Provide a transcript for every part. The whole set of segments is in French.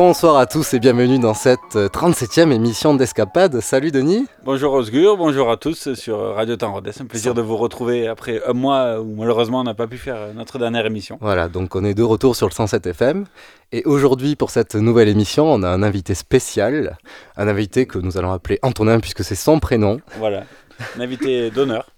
Bonsoir à tous et bienvenue dans cette 37e émission d'Escapade. Salut Denis. Bonjour Osgur, bonjour à tous sur Radio Temps C'est un plaisir de vous retrouver après un mois où malheureusement on n'a pas pu faire notre dernière émission. Voilà, donc on est de retour sur le 107 FM. Et aujourd'hui pour cette nouvelle émission, on a un invité spécial. Un invité que nous allons appeler Antonin puisque c'est son prénom. Voilà, un invité d'honneur.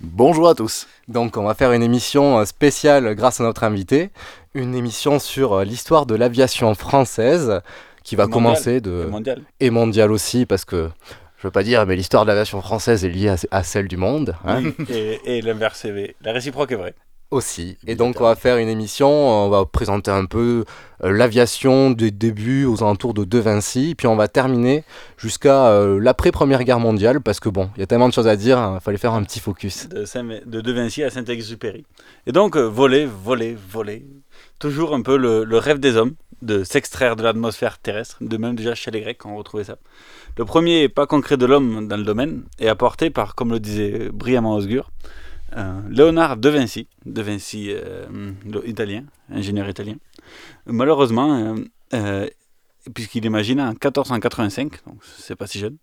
Bonjour à tous. Donc on va faire une émission spéciale grâce à notre invité, une émission sur l'histoire de l'aviation française qui va commencer de et mondiale. et mondiale aussi parce que je veux pas dire mais l'histoire de l'aviation française est liée à, celle du monde. Hein oui, et, et l'inverse est vrai. La réciproque est vraie aussi. Et donc on va faire une émission, on va présenter un peu euh, l'aviation des débuts aux alentours de De Vinci, puis on va terminer jusqu'à euh, l'après-première guerre mondiale, parce que bon, il y a tellement de choses à dire, il hein, fallait faire un petit focus. De, de, de Vinci à Saint-Exupéry. Et donc euh, voler, voler, voler, toujours un peu le, le rêve des hommes, de s'extraire de l'atmosphère terrestre, de même déjà chez les Grecs on retrouvait ça. Le premier pas concret de l'homme dans le domaine est apporté par, comme le disait brillamment Osgur, euh, Léonard de Vinci, de Vinci euh, italien, ingénieur italien. Malheureusement, euh, puisqu'il imagine en 1485, donc c'est pas si jeune,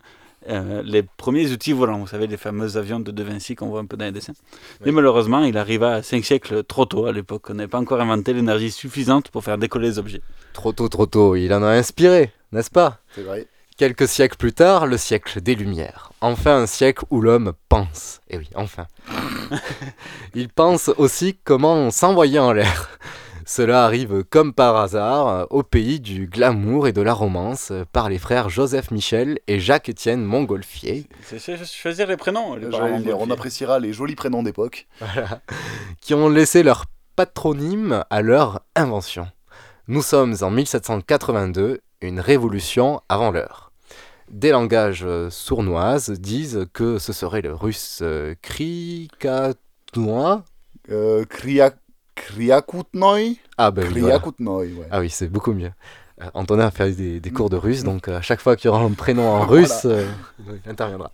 les premiers outils volants, vous savez, les fameux avions de De Vinci qu'on voit un peu dans les dessins. Mais malheureusement, il arriva à 5 siècles trop tôt à l'époque. On n'avait pas encore inventé l'énergie suffisante pour faire décoller les objets. Trop tôt, trop tôt. Il en a inspiré, n'est-ce pas? C'est vrai. Quelques siècles plus tard, le siècle des Lumières. Enfin un siècle où l'homme pense. Et eh oui, enfin. Il pense aussi comment s'envoyer en l'air. Cela arrive comme par hasard au pays du glamour et de la romance par les frères Joseph Michel et Jacques-Étienne Montgolfier. C'est choisir les prénoms. on appréciera les jolis prénoms d'époque. Voilà. Qui ont laissé leur patronyme à leur invention. Nous sommes en 1782, une révolution avant l'heure des langages euh, sournoises disent que ce serait le russe euh, krikatnois. Euh, Ah, ben oui, ouais. Ah oui, c'est beaucoup mieux. Euh, Antonin a fait des, des, cours de russe, donc à chaque fois qu'il y aura un prénom en russe, il interviendra.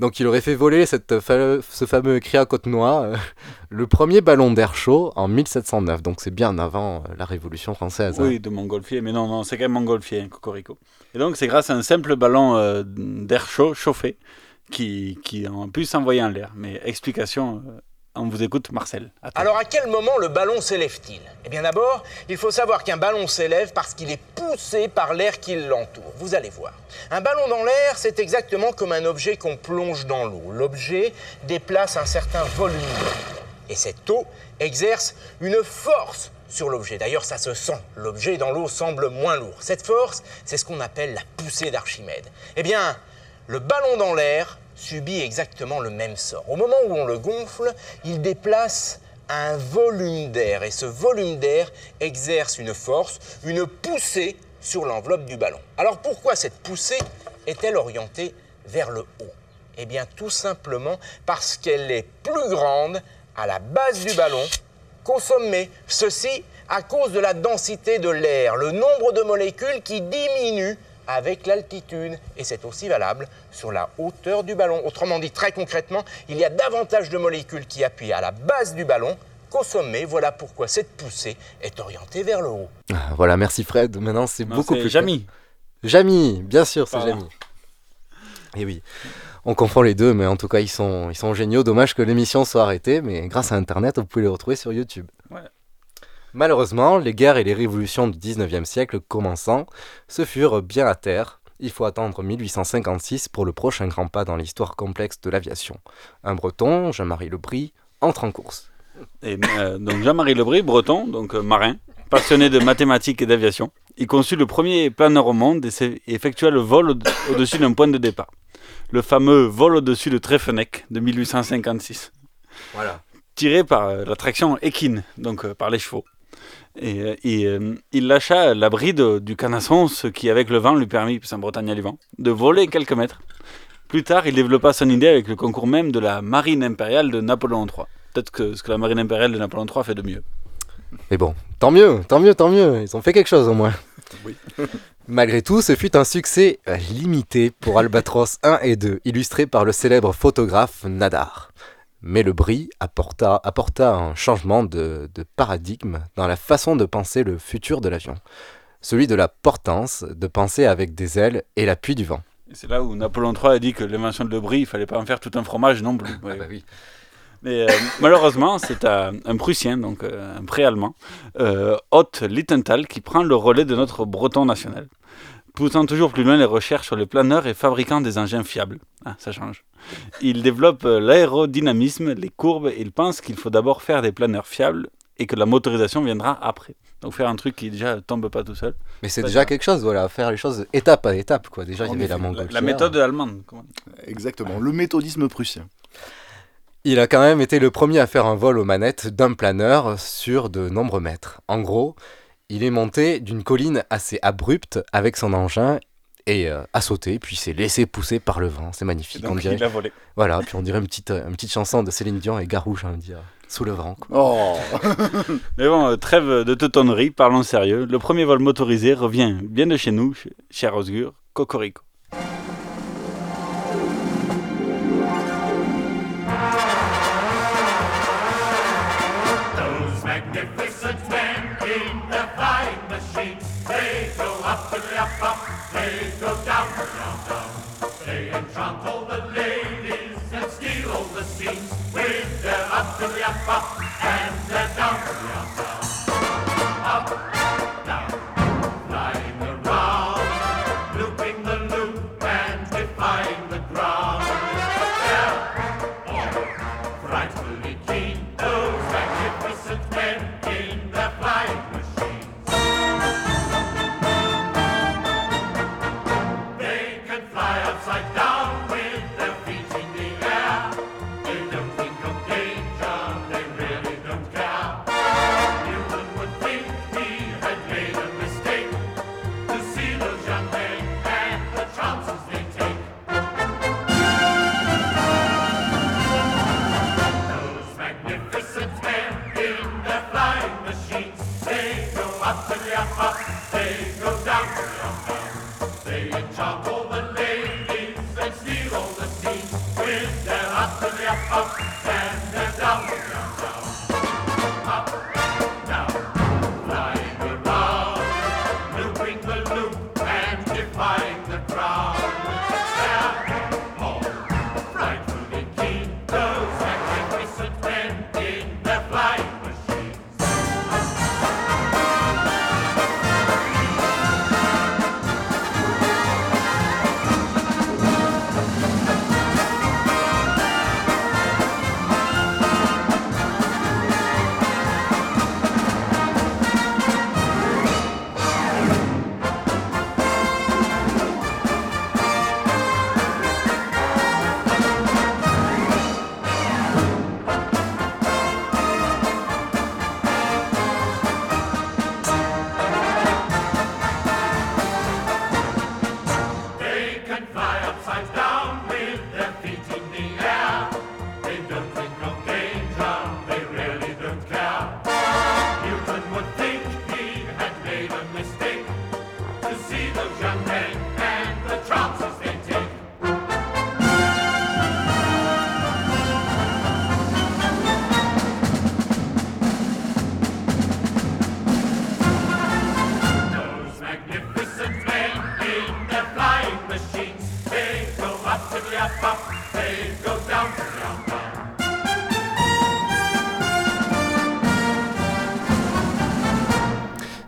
Donc il aurait fait voler cette ce fameux Kriakotnois, euh, le premier ballon d'air chaud en 1709. Donc c'est bien avant euh, la Révolution française. Oui, hein. de Montgolfier, mais non, non, c'est quand même Montgolfier, Cocorico. Et donc c'est grâce à un simple ballon euh, d'air chaud chauffé qui, qui a pu s'envoyer en l'air. Mais explication on vous écoute, Marcel. Alors, à quel moment le ballon s'élève-t-il? Eh bien, d'abord, il faut savoir qu'un ballon s'élève parce qu'il est poussé par l'air qui l'entoure. Vous allez voir. Un ballon dans l'air, c'est exactement comme un objet qu'on plonge dans l'eau. L'objet déplace un certain volume Et cette eau exerce une force sur l'objet. D'ailleurs, ça se sent. L'objet dans l'eau semble moins lourd. Cette force, c'est ce qu'on appelle la poussée d'Archimède. Eh bien, le ballon dans l'air subit exactement le même sort. Au moment où on le gonfle, il déplace un volume d'air et ce volume d'air exerce une force, une poussée sur l'enveloppe du ballon. Alors pourquoi cette poussée est-elle orientée vers le haut? Eh bien tout simplement parce qu'elle est plus grande à la base du ballon sommet. Ceci à cause de la densité de l'air, le nombre de molécules qui diminue avec l'altitude. Et c'est aussi valable sur la hauteur du ballon. Autrement dit, très concrètement, il y a davantage de molécules qui appuient à la base du ballon qu'au sommet. Voilà pourquoi cette poussée est orientée vers le haut. Ah, voilà, merci Fred. Maintenant, c'est beaucoup plus. Jamy. Jamy, bien sûr, c'est Jamy. Et eh oui. On confond les deux, mais en tout cas, ils sont, ils sont géniaux. Dommage que l'émission soit arrêtée, mais grâce à Internet, vous pouvez les retrouver sur YouTube. Ouais. Malheureusement, les guerres et les révolutions du 19e siècle commençant, se furent bien à terre, Il faut attendre 1856 pour le prochain grand pas dans l'histoire complexe de l'aviation. Un breton, Jean-Marie Lebris, entre en course. Et, euh, donc Jean-Marie Lebris, breton, donc euh, marin, passionné de mathématiques et d'aviation. Il conçut le premier planeur au monde et effectua le vol au- au-dessus d'un point de départ. Le fameux vol au-dessus de Treffenec de 1856. Voilà. Tiré par euh, la traction équine, donc euh, par les chevaux. Et, euh, et, euh, il lâcha la bride du canasson, ce qui, avec le vent, lui permit, c'est en Bretagne à vent, de voler quelques mètres. Plus tard, il développa son idée avec le concours même de la marine impériale de Napoléon III. Peut-être que ce que la marine impériale de Napoléon III fait de mieux. Mais bon, tant mieux, tant mieux, tant mieux. Ils ont fait quelque chose au moins. Oui. Malgré tout, ce fut un succès limité pour Albatros 1 et 2, illustré par le célèbre photographe Nadar. Mais le bris apporta, apporta un changement de, de paradigme dans la façon de penser le futur de l'avion. Celui de la portance, de penser avec des ailes et l'appui du vent. C'est là où Napoléon III a dit que l'invention de le brie, il fallait pas en faire tout un fromage non plus. Ouais. Mais euh, malheureusement, c'est un, un Prussien, donc euh, un pré-allemand, euh, Ott Littenthal, qui prend le relais de notre breton national, poussant toujours plus loin les recherches sur les planeurs et fabriquant des engins fiables. Ah, ça change. Il développe euh, l'aérodynamisme, les courbes, et il pense qu'il faut d'abord faire des planeurs fiables et que la motorisation viendra après. Donc faire un truc qui déjà tombe pas tout seul. Mais c'est déjà quelque chose, voilà, faire les choses étape à étape. Quoi. Déjà, il y avait la montgolfière. La méthode allemande. comment. Exactement, le méthodisme prussien. Il a quand même été le premier à faire un vol aux manettes d'un planeur sur de nombreux mètres. En gros, il est monté d'une colline assez abrupte avec son engin et euh, a sauté, puis s'est laissé pousser par le vent. C'est magnifique. Donc, on dirait... il a volé. Voilà, puis on dirait une petite, euh, une petite chanson de Céline Dion et Garou, j'ai envie de dire, sous le vent. quoi. Oh Mais bon, euh, trêve de teutonnerie, parlons sérieux. Le premier vol motorisé revient bien de chez nous, ch- cher Osgur, Cocorico. パッ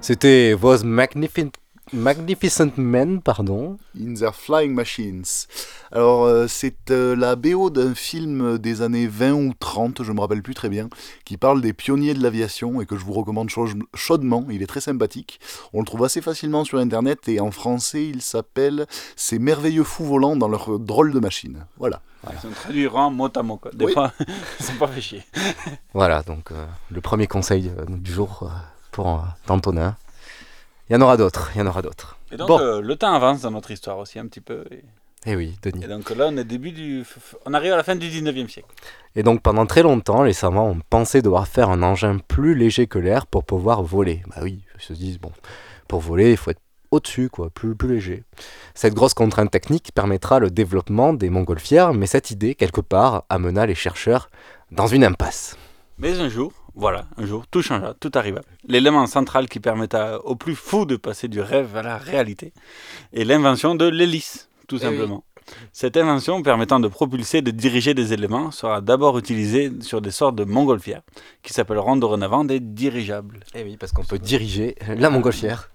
C'était Was Magnificent, Magnificent Men, pardon. In Their Flying Machines. Alors, euh, c'est euh, la BO d'un film des années 20 ou 30, je me rappelle plus très bien, qui parle des pionniers de l'aviation et que je vous recommande chaudement. Il est très sympathique. On le trouve assez facilement sur internet et en français, il s'appelle Ces merveilleux fous volants dans leur drôle de machine. Voilà. Ils ont traduit en mot à mot. Quoi. Des fois, ils sont pas fait chier. voilà, donc euh, le premier conseil du jour pour Antonin. Il y en aura d'autres, il y en aura d'autres. Et donc, euh, le temps avance dans notre histoire aussi un petit peu. Et... Eh oui, Denis. Et donc là, on, est début du... on arrive à la fin du 19e siècle. Et donc pendant très longtemps, les savants ont pensé devoir faire un engin plus léger que l'air pour pouvoir voler. Bah oui, ils se disent, bon, pour voler, il faut être au-dessus, quoi, plus, plus léger. Cette grosse contrainte technique permettra le développement des montgolfières, mais cette idée, quelque part, amena les chercheurs dans une impasse. Mais un jour, voilà, un jour, tout changea, tout arriva. L'élément central qui permetta au plus fou de passer du rêve à la réalité est l'invention de l'hélice, tout eh simplement. Cette invention permettant de propulser et de diriger des éléments sera d'abord utilisée sur des sortes de montgolfières, qui s'appelleront dorénavant des dirigeables. Eh oui, parce qu'on peut diriger la montgolfière.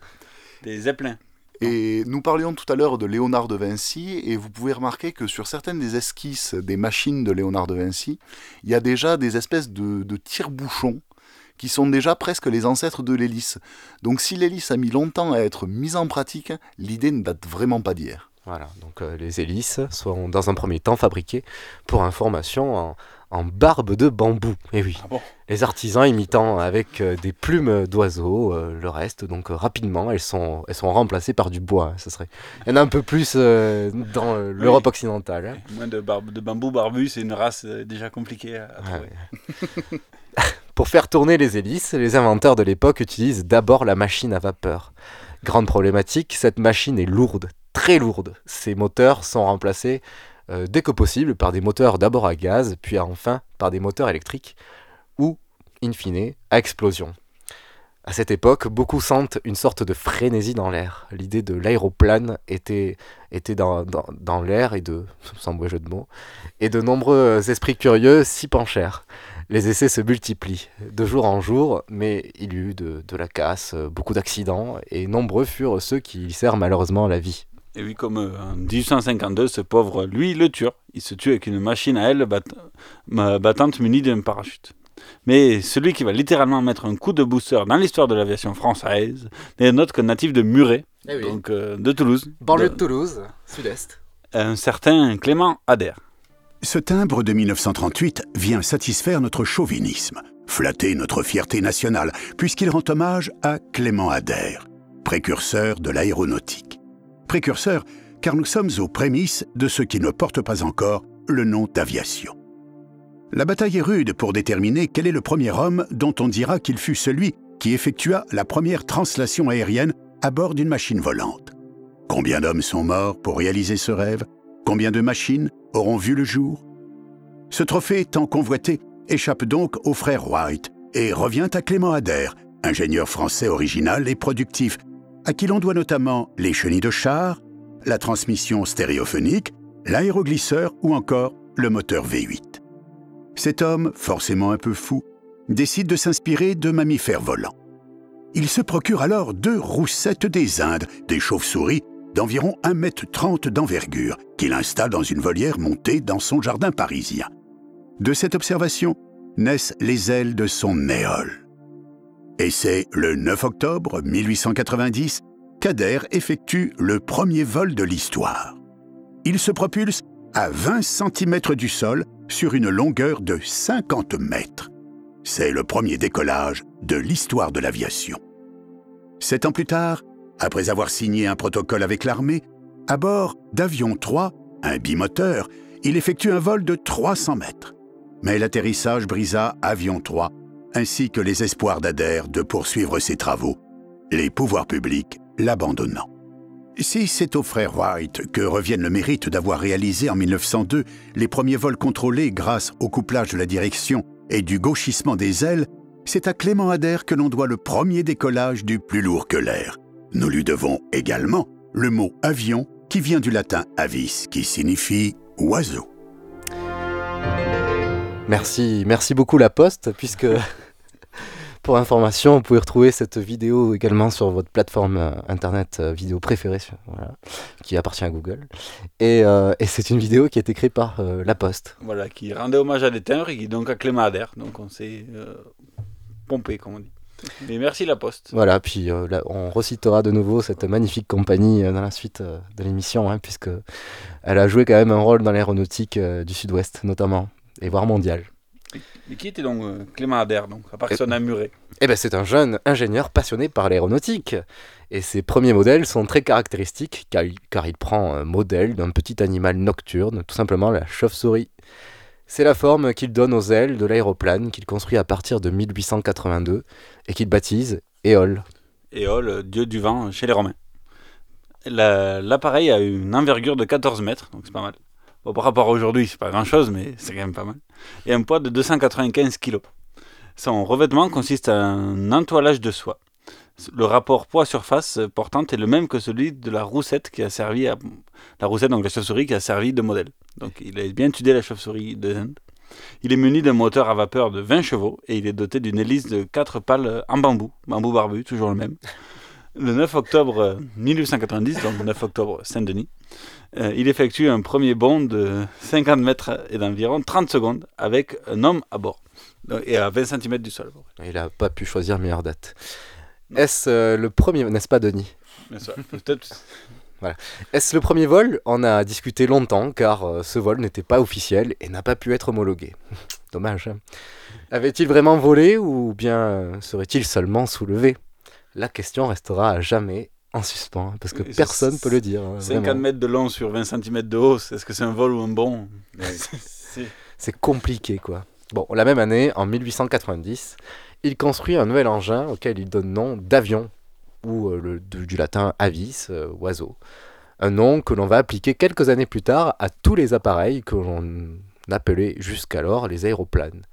Des zeppelins. Et nous parlions tout à l'heure de Léonard de Vinci, et vous pouvez remarquer que sur certaines des esquisses des machines de Léonard de Vinci, il y a déjà des espèces de, de tire-bouchons qui sont déjà presque les ancêtres de l'hélice. Donc si l'hélice a mis longtemps à être mise en pratique, l'idée ne date vraiment pas d'hier. Voilà, donc euh, les hélices sont dans un premier temps fabriquées pour information en, en barbe de bambou. Et eh oui, ah les artisans imitant avec euh, des plumes d'oiseaux euh, le reste. Donc euh, rapidement, elles sont, elles sont remplacées par du bois. Ce serait... Il y en a un peu plus dans l'Europe occidentale. Hein. Moins de, barbe, de bambou barbu, c'est une race déjà compliquée à, trouver. Pour faire tourner les hélices, les inventeurs de l'époque utilisent d'abord la machine à vapeur. Grande problématique, cette machine est lourde, très lourde. Ses moteurs sont remplacés euh, dès que possible par des moteurs d'abord à gaz, puis enfin par des moteurs électriques, ou, in fine, à explosion. À cette époque, beaucoup sentent une sorte de frénésie dans l'air. L'idée de l'aéroplane était, dans, l'air, et de, sans nombreux esprits curieux s'y penchèrent. Les essais se multiplient, de jour en jour, mais il y eut de, de la casse, beaucoup d'accidents, et nombreux furent ceux qui y serrent malheureusement la vie. Et oui, comme euh, en 1852, ce pauvre, lui, le tue. Il se tue avec une machine à aile battante munie d'un parachute. Mais celui qui va littéralement mettre un coup de booster dans l'histoire de l'aviation française n'est autre que natif de Muret, eh donc euh, de Toulouse. Banlieue de, de Toulouse, sud-est. Un certain Clément Adair. Ce timbre de 1938 vient satisfaire notre chauvinisme, flatter notre fierté nationale, puisqu'il rend hommage à Clément Adair, précurseur de l'aéronautique précurseur car nous sommes aux prémices de ce qui ne porte pas encore le nom d'aviation. La bataille est rude pour déterminer quel est le premier homme dont on dira qu'il fut celui qui effectua la première translation aérienne à bord d'une machine volante. Combien d'hommes sont morts pour réaliser ce rêve? Combien de machines auront vu le jour? Ce trophée tant convoité échappe donc au frère White et revient à Clément Adair, ingénieur français original et productif à qui l'on doit notamment les chenilles de char, la transmission stéréophonique, l'aéroglisseur ou encore le moteur V8. Cet homme, forcément un peu fou, décide de s'inspirer de mammifères volants. Il se procure alors deux roussettes des Indes, des chauves-souris d'environ 1,30 m d'envergure, qu'il installe dans une volière montée dans son jardin parisien. De cette observation naissent les ailes de son néol. Et c'est le 9 octobre 1890 qu'Adair effectue le premier vol de l'histoire. Il se propulse à 20 cm du sol sur une longueur de 50 mètres. C'est le premier décollage de l'histoire de l'aviation. Sept ans plus tard, après avoir signé un protocole avec l'armée, à bord d'Avion 3, un bimoteur, il effectue un vol de 300 mètres. Mais l'atterrissage brisa Avion 3 ainsi que les espoirs d'Adair de poursuivre ses travaux, les pouvoirs publics l'abandonnant. Si c'est au frère White que revienne le mérite d'avoir réalisé en 1902 les premiers vols contrôlés grâce au couplage de la direction et du gauchissement des ailes, c'est à Clément Adair que l'on doit le premier décollage du plus lourd que l'air. Nous lui devons également le mot avion qui vient du latin avis qui signifie oiseau. Merci, merci beaucoup La Poste, puisque pour information, vous pouvez retrouver cette vidéo également sur votre plateforme euh, internet euh, vidéo préférée, voilà, qui appartient à Google. Et, euh, et c'est une vidéo qui a été créée par La Poste. Voilà, qui rendait hommage à des timbres et qui donc à Clément Adair. Donc on s'est pompé, comme on dit. Mais merci La Poste. Voilà, puis là, on recitera de nouveau cette magnifique compagnie dans la suite de l'émission, hein, puisque elle a joué quand même un rôle dans l'aéronautique du Sud-Ouest, notamment, et voire mondial. Mais qui était donc euh, Clément Adair, donc, à part que son amuré Eh ben, c'est un jeune ingénieur passionné par l'aéronautique. Et ses premiers modèles sont très caractéristiques car il, car il prend un modèle d'un petit animal nocturne, tout simplement la chauve-souris. C'est la forme qu'il donne aux ailes de l'aéroplane qu'il construit à partir de 1882 et qu'il baptise Éole. Éole, dieu du vent chez les Romains. La- L'appareil a une envergure de 14 mètres, donc c'est pas mal. Par rapport à aujourd'hui, c'est pas grand chose, mais c'est quand même pas mal. Et un poids de 295 kg. Son revêtement consiste à un entoilage de soie. Le rapport poids-surface portante est le même que celui de la roussette qui a servi à. La roussette, donc la chauve-souris, qui a servi de modèle. Donc il a bien étudié la chauve-souris de Zend. Il est muni d'un moteur à vapeur de 20 chevaux et il est doté d'une hélice de 4 pales en bambou, bambou barbu, toujours le même. Le 9 octobre euh, 1890, donc le 9 octobre Saint-Denis, euh, il effectue un premier bond de 50 mètres et d'environ 30 secondes avec un homme à bord Donc, et à 20 cm du sol. Il n'a pas pu choisir meilleure date. Est-ce euh, le premier, n'est-ce pas Denis? Voilà. Est-ce le premier vol? On a discuté longtemps car euh, ce vol n'était pas officiel et n'a pas pu être homologué. Dommage. hein. Avait-il vraiment volé ou bien euh, serait-il seulement soulevé? La question restera à jamais en suspens hein, parce que personne peut le dire. hein, 50 vraiment. mètres de long sur 20 cm de hausse, est-ce que c'est un vol ou un bond C'est- C'est compliqué quoi. Bon, la même année, en 1890, il construit un nouvel engin auquel il donne nom d'avion, ou euh, le, du, du latin avis, euh, oiseau. Un nom que l'on va appliquer quelques années plus tard à tous les appareils que l'on appelait jusqu'alors les aéroplanes.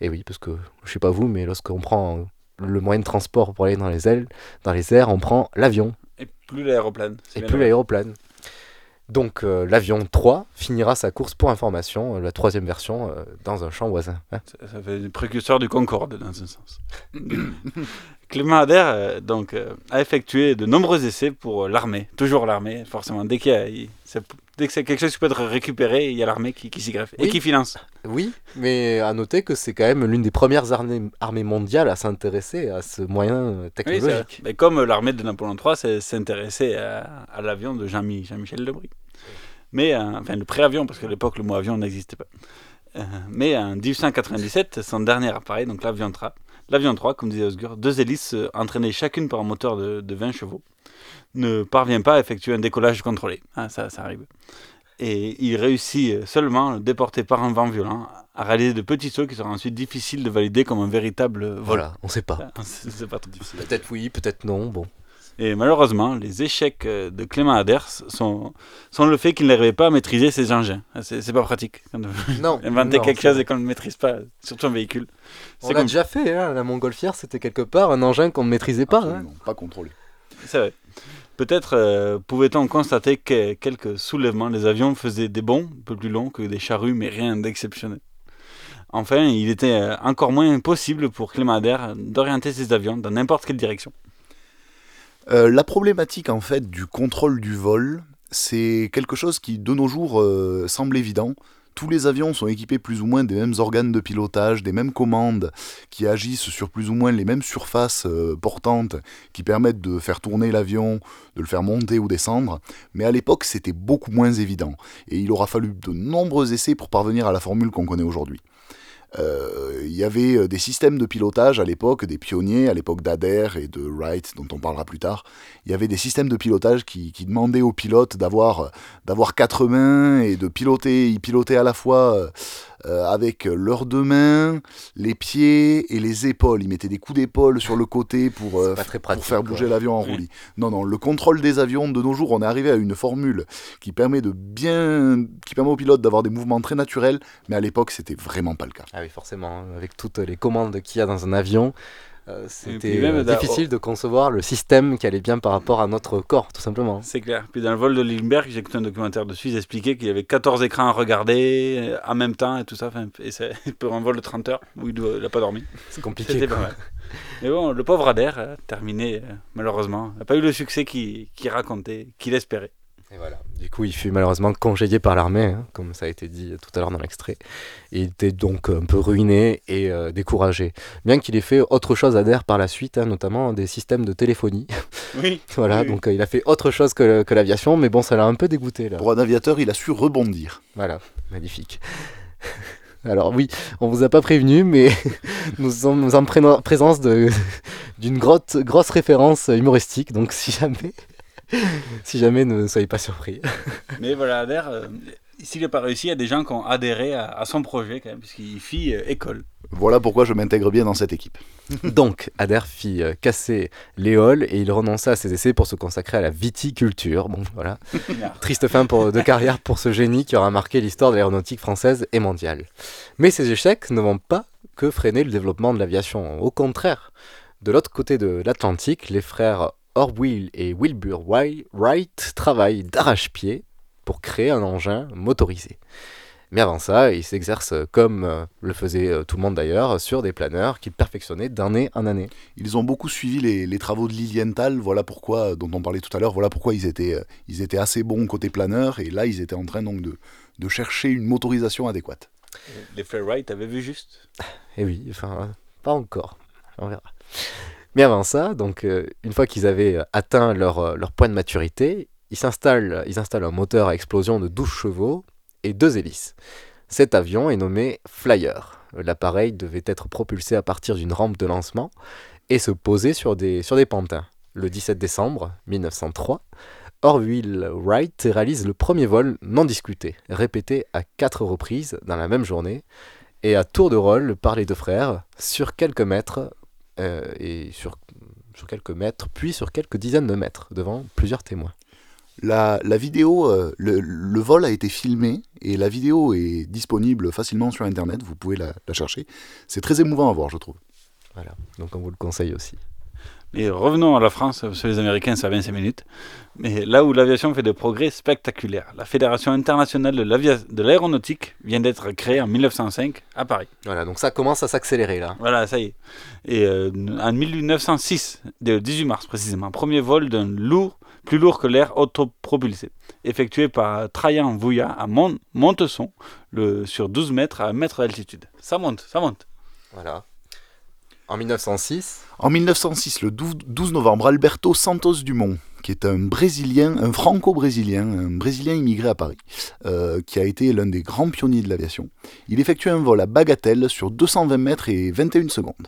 Et oui, parce que, je sais pas vous, mais lorsqu'on prend le moyen de transport pour aller dans les ailes, dans les airs, on prend l'avion. Et plus l'aéroplane. Et plus l'aéroplane. Donc euh, l'avion 3 finira sa course pour information, euh, la troisième version, euh, dans un champ voisin. hein. Ça, ça fait le précurseur du Concorde dans un sens. Clément Adair donc, a effectué de nombreux essais pour l'armée. Toujours l'armée, forcément. Dès, qu'il y a- il- dès que c'est quelque chose qui peut être récupéré, il y a l'armée qui, qui s'y greffe et qui finance. Oui, mais à noter que c'est quand même l'une des premières armées, armées mondiales à s'intéresser à ce moyen euh, Oui, technologique. Mais comme l'armée de Napoléon III s'est- s'intéressait à, à l'avion de Jean-Mi- Jean-Michel Lebris. Mais, euh, enfin, le pré-avion, parce qu'à l'époque, le mot avion n'existait pas. Euh, mais en 1897, son dernier appareil, donc l'avion 3, l'avion 3, comme disait Osgur, deux hélices entraînées chacune par un moteur de, de 20 chevaux, ne parvient pas à effectuer un décollage contrôlé. Ah, ça, ça arrive. Et il réussit euh, seulement, déporté par un vent violent, à réaliser de petits sauts qui seront ensuite difficiles de valider comme un véritable vol. Voilà, on sait pas. Ah, C'est pas trop difficile. Peut-être oui, peut-être non, bon. Et malheureusement, les échecs euh, de Clément Aders sont, sont le fait qu'il n'arrivait pas à maîtriser ses engins. Ah, C'est pas pratique. Non, inventer non, quelque chose et qu'on ne le maîtrise pas, surtout un véhicule. On C'est l'a comme- déjà fait, hein, la montgolfière, c'était quelque part un engin qu'on ne maîtrisait pas. hein. Pas contrôlé. C'est vrai. Peut-être euh, pouvait-on constater que quelques soulèvements, les avions faisaient des bonds un peu plus longs que des charrues, mais rien d'exceptionnel. Enfin, il était euh, encore moins possible pour Clément Adair d'orienter ses avions dans n'importe quelle direction. Euh, la problématique en fait du contrôle du vol, c'est quelque chose qui de nos jours semble évident. Tous les avions sont équipés plus ou moins des mêmes organes de pilotage, des mêmes commandes qui agissent sur plus ou moins les mêmes surfaces euh, portantes qui permettent de faire tourner l'avion, de le faire monter ou descendre. Mais à l'époque, c'était beaucoup moins évident. Et il aura fallu de nombreux essais pour parvenir à la formule qu'on connaît aujourd'hui. Euh, il y avait euh, des systèmes de pilotage à l'époque, des pionniers, à l'époque d'Adair et de Wright, dont on parlera plus tard. Il y avait des systèmes de pilotage qui, qui demandaient aux pilotes d'avoir, euh, quatre mains et de piloter, ils pilotaient à la fois euh, avec leurs deux mains, les pieds et les épaules. Ils mettaient des coups d'épaule sur le côté pour, euh, pour faire bouger l'avion en Oui. roulis. Non, non, le contrôle des avions de nos jours, on est arrivé à une formule qui permet de bien, qui permet aux pilotes d'avoir des mouvements très naturels, mais à l'époque, c'était vraiment pas le cas. Ah oui, forcément, hein, avec toutes les commandes qu'il y a dans un avion, c'était même euh, difficile de concevoir le système qui allait bien par rapport à notre corps, tout simplement. C'est clair. Puis dans le vol de Lindbergh, j'ai écouté un documentaire dessus, ils expliquaient qu'il y avait 14 écrans à regarder euh, en même temps et tout ça. Enfin, et c'est pour un vol de 30 heures où il n'a pas dormi. C'est compliqué, C'était pas mal. Mais bon, le pauvre Adair terminé, euh, malheureusement. n'a pas eu le succès qu'il qu'il racontait, qu'il espérait. Et voilà. Du coup, il fut malheureusement congédié par l'armée, hein, comme ça a été dit tout à l'heure dans l'extrait. Il était donc un peu ruiné et euh, découragé. Bien qu'il ait fait autre chose à par la suite, hein, notamment des systèmes de téléphonie. Oui. voilà, oui, oui. donc euh, il a fait autre chose que, que l'aviation, mais bon, ça l'a un peu dégoûté là. Pour un aviateur, il a su rebondir. Voilà, magnifique. Alors oui, on vous a pas prévenu, mais nous sommes en pré- présence d'une grotte- grosse référence humoristique, donc si jamais, si jamais ne soyez pas surpris. Mais voilà, Adair, euh, s'il n'a pas réussi, il y a des gens qui ont adhéré à, à son projet quand même, puisqu'il fit euh, école. Voilà pourquoi je m'intègre bien dans cette équipe. Donc, Adair fit euh, casser l'éole et il renonça à ses essais pour se consacrer à la viticulture. Bon, voilà. Triste fin pour- de carrière pour ce génie qui aura marqué l'histoire de l'aéronautique française et mondiale. Mais ces échecs ne vont pas que freiner le développement de l'aviation. Au contraire, de l'autre côté de l'Atlantique, les frères Orville et Wilbur Wi- Wright travaillent d'arrache-pied pour créer un engin motorisé. Mais avant ça, ils s'exercent, euh, comme euh, le faisait euh, tout le monde d'ailleurs, sur des planeurs qu'ils perfectionnaient d'année en année. Ils ont beaucoup suivi les, les travaux de Lilienthal, voilà pourquoi, dont on parlait tout à l'heure, voilà pourquoi ils étaient, ils étaient assez bons côté planeur, et là ils étaient en train donc de, de chercher une motorisation adéquate. Les frères Wright avaient vu juste? Et oui, enfin, pas encore. On verra. Mais avant ça, donc, euh, une fois qu'ils avaient euh, atteint leur, euh, leur point de maturité, ils installent un moteur à explosion de 12 chevaux et deux hélices. Cet avion est nommé Flyer. L'appareil devait être propulsé à partir d'une rampe de lancement et se poser sur des, sur des pantins. Le 17 décembre 1903, Orville Wright réalise le premier vol non discuté, répété à quatre reprises dans la même journée, et à tour de rôle par les deux frères, sur quelques mètres, euh, et sur, sur quelques mètres, puis sur quelques dizaines de mètres, devant plusieurs témoins. La, la vidéo, euh, le, le vol a été filmé et la vidéo est disponible facilement sur internet, vous pouvez la, la chercher. C'est très émouvant à voir, je trouve. Voilà, donc on vous le conseille aussi. Mais revenons à la France, sur les Américains, ça 25 minutes. Mais là où l'aviation fait des progrès spectaculaires, la Fédération internationale de l'aéronautique vient d'être créée en 1905 à Paris. Voilà, donc ça commence à s'accélérer là. Voilà, ça y est. Et euh, en 1906, le 18 mars précisément, premier vol d'un lourd, plus lourd que l'air autopropulsé, effectué par Trajan Vouillat à Mont- Montesson, le, sur 12 mètres à 1 mètre d'altitude. Ça monte, ça monte. Voilà. En 1906 En 1906, le 12 12 novembre, Alberto Santos Dumont, qui est un Brésilien, un franco-brésilien, un Brésilien immigré à Paris, euh, qui a été l'un des grands pionniers de l'aviation, il effectue un vol à Bagatelle sur 220 mètres et 21 secondes.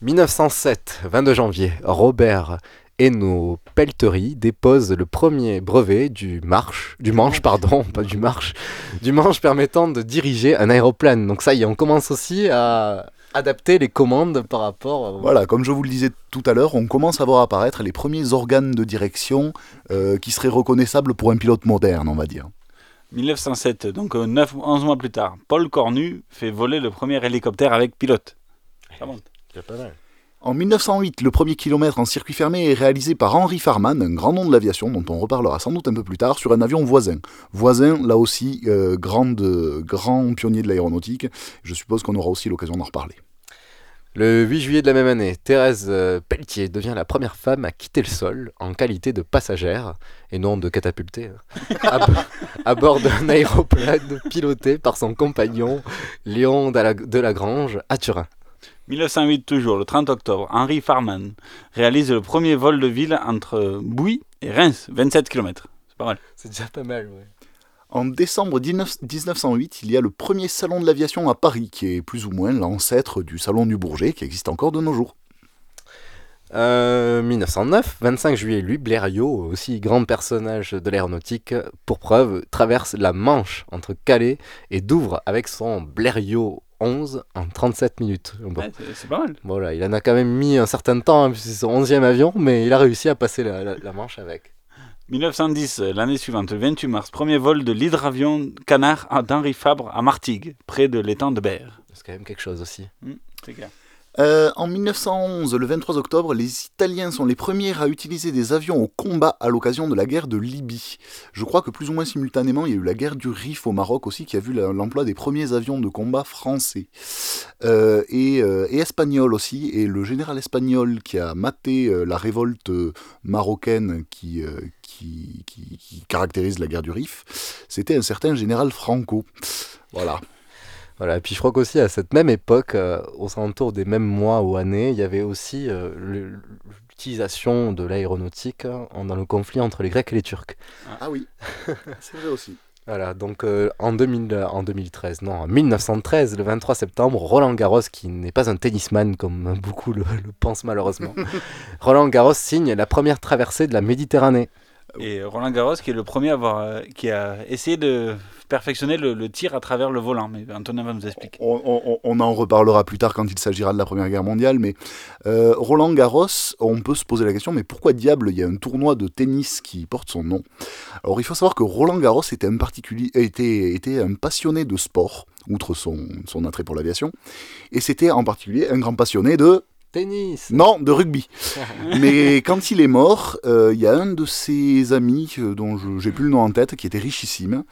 1907, 22 janvier, Robert Hainaut Pelterie dépose le premier brevet du marche, du manche, pardon, pas du marche, du manche permettant de diriger un aéroplane. Donc ça y est, on commence aussi à adapter les commandes par rapport. au- Voilà, comme je vous le disais tout à l'heure, on commence à voir apparaître les premiers organes de direction euh, qui seraient reconnaissables pour un pilote moderne, on va dire. 1907, donc 9, 11 mois plus tard, Paul Cornu fait voler le premier hélicoptère avec pilote. Ça monte. pas mal. En 1908, le premier kilomètre en circuit fermé est réalisé par Henry Farman, un grand nom de l'aviation dont on reparlera sans doute un peu plus tard, sur un avion voisin. Voisin, là aussi, euh, grand pionnier de l'aéronautique. Je suppose qu'on aura aussi l'occasion d'en reparler. Le 8 juillet de la même année, Thérèse euh, Pelletier devient la première femme à quitter le sol en qualité de passagère, et non de catapultée, hein, à, bo- à bord d'un aéroplane piloté par son compagnon Léon Dalla- Delagrange à Turin. 1908 toujours, le 30 octobre, Henry Farman réalise le premier vol de ville entre Bouy et Reims, 27 km. C'est pas mal. C'est déjà pas mal, ouais. En décembre 19 1908, il y a le premier salon de l'aviation à Paris, qui est plus ou moins l'ancêtre du salon du Bourget, qui existe encore de nos jours. Euh, 1909, 25 juillet, Louis Blériot, aussi grand personnage de l'aéronautique, pour preuve, traverse la Manche entre Calais et Douvres avec son Blériot 11 en 37 minutes. Bon. Ouais, c'est- pas mal. Voilà, il en a quand même mis un certain temps, hein, puisque c'est son 11e avion, mais il a réussi à passer la, la- la Manche avec. 1910, l'année suivante, le 28 mars, premier vol de l'hydravion Canard d'Henri Fabre à Martigues, près de l'étang de Berre. C'est quand même quelque chose aussi. Hmm, c'est clair. Euh, en 1911, le 23 octobre, les Italiens sont les premiers à utiliser des avions au combat à l'occasion de la guerre de Libye. Je crois que plus ou moins simultanément, il y a eu la guerre du Rif au Maroc aussi, qui a vu l'emploi des premiers avions de combat français. Euh, et, euh, et espagnol aussi. Et le général espagnol qui a maté la révolte marocaine qui- qui caractérise la guerre du Rif, c'était un certain général Franco. Voilà. Voilà, et puis je crois qu'aussi à cette même époque, euh, aux alentours des mêmes mois ou années, il y avait aussi euh, l'utilisation de l'aéronautique hein, dans le conflit entre les Grecs et les Turcs. Ah oui, c'est vrai aussi. Voilà, donc euh, en, 2000, en 2013, non, en 1913, le 23 septembre, Roland Garros, qui n'est pas un tennisman comme beaucoup le, le pensent malheureusement, Roland Garros signe la première traversée de la Méditerranée. Et Roland Garros qui est le premier à avoir, euh, qui a essayé de perfectionner le, le tir à travers le volant. Mais Antonin va nous expliquer. On, on- on en reparlera plus tard quand il s'agira de la Première Guerre mondiale, mais euh, Roland Garros, on peut se poser la question, mais pourquoi diable il y a un tournoi de tennis qui porte son nom? Alors il faut savoir que Roland Garros était un, particulier, était, était un passionné de sport, outre son, son attrait pour l'aviation, et c'était en particulier un grand passionné de... Tennis Non, de rugby. Mais quand il est mort, euh, il y a un de ses amis, euh, dont je j'ai plus le nom en tête, qui était richissime,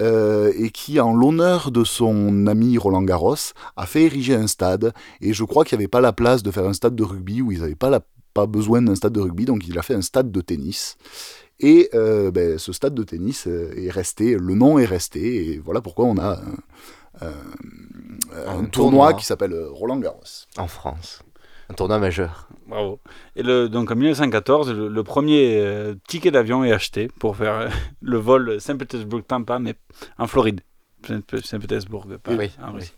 euh, et qui, en l'honneur de son ami Roland Garros, a fait ériger un stade. Et je crois qu'il n'y avait pas la place de faire un stade de rugby, ou ils n'avaient pas, la- pas besoin d'un stade de rugby, donc il a fait un stade de tennis. Et euh, ben, ce stade de tennis euh, est resté, le nom est resté, et voilà pourquoi on a un, un- un Un tournoi, tournoi. qui s'appelle Roland Garros. En France. Un tournoi majeur. Bravo. Et le, donc en 1914, le, le premier euh, ticket d'avion est acheté pour faire euh, le vol Saint-Pétersbourg-Tampa, mais en Floride. Saint- Saint-Pétersbourg, pas Oui, en oui. Russie.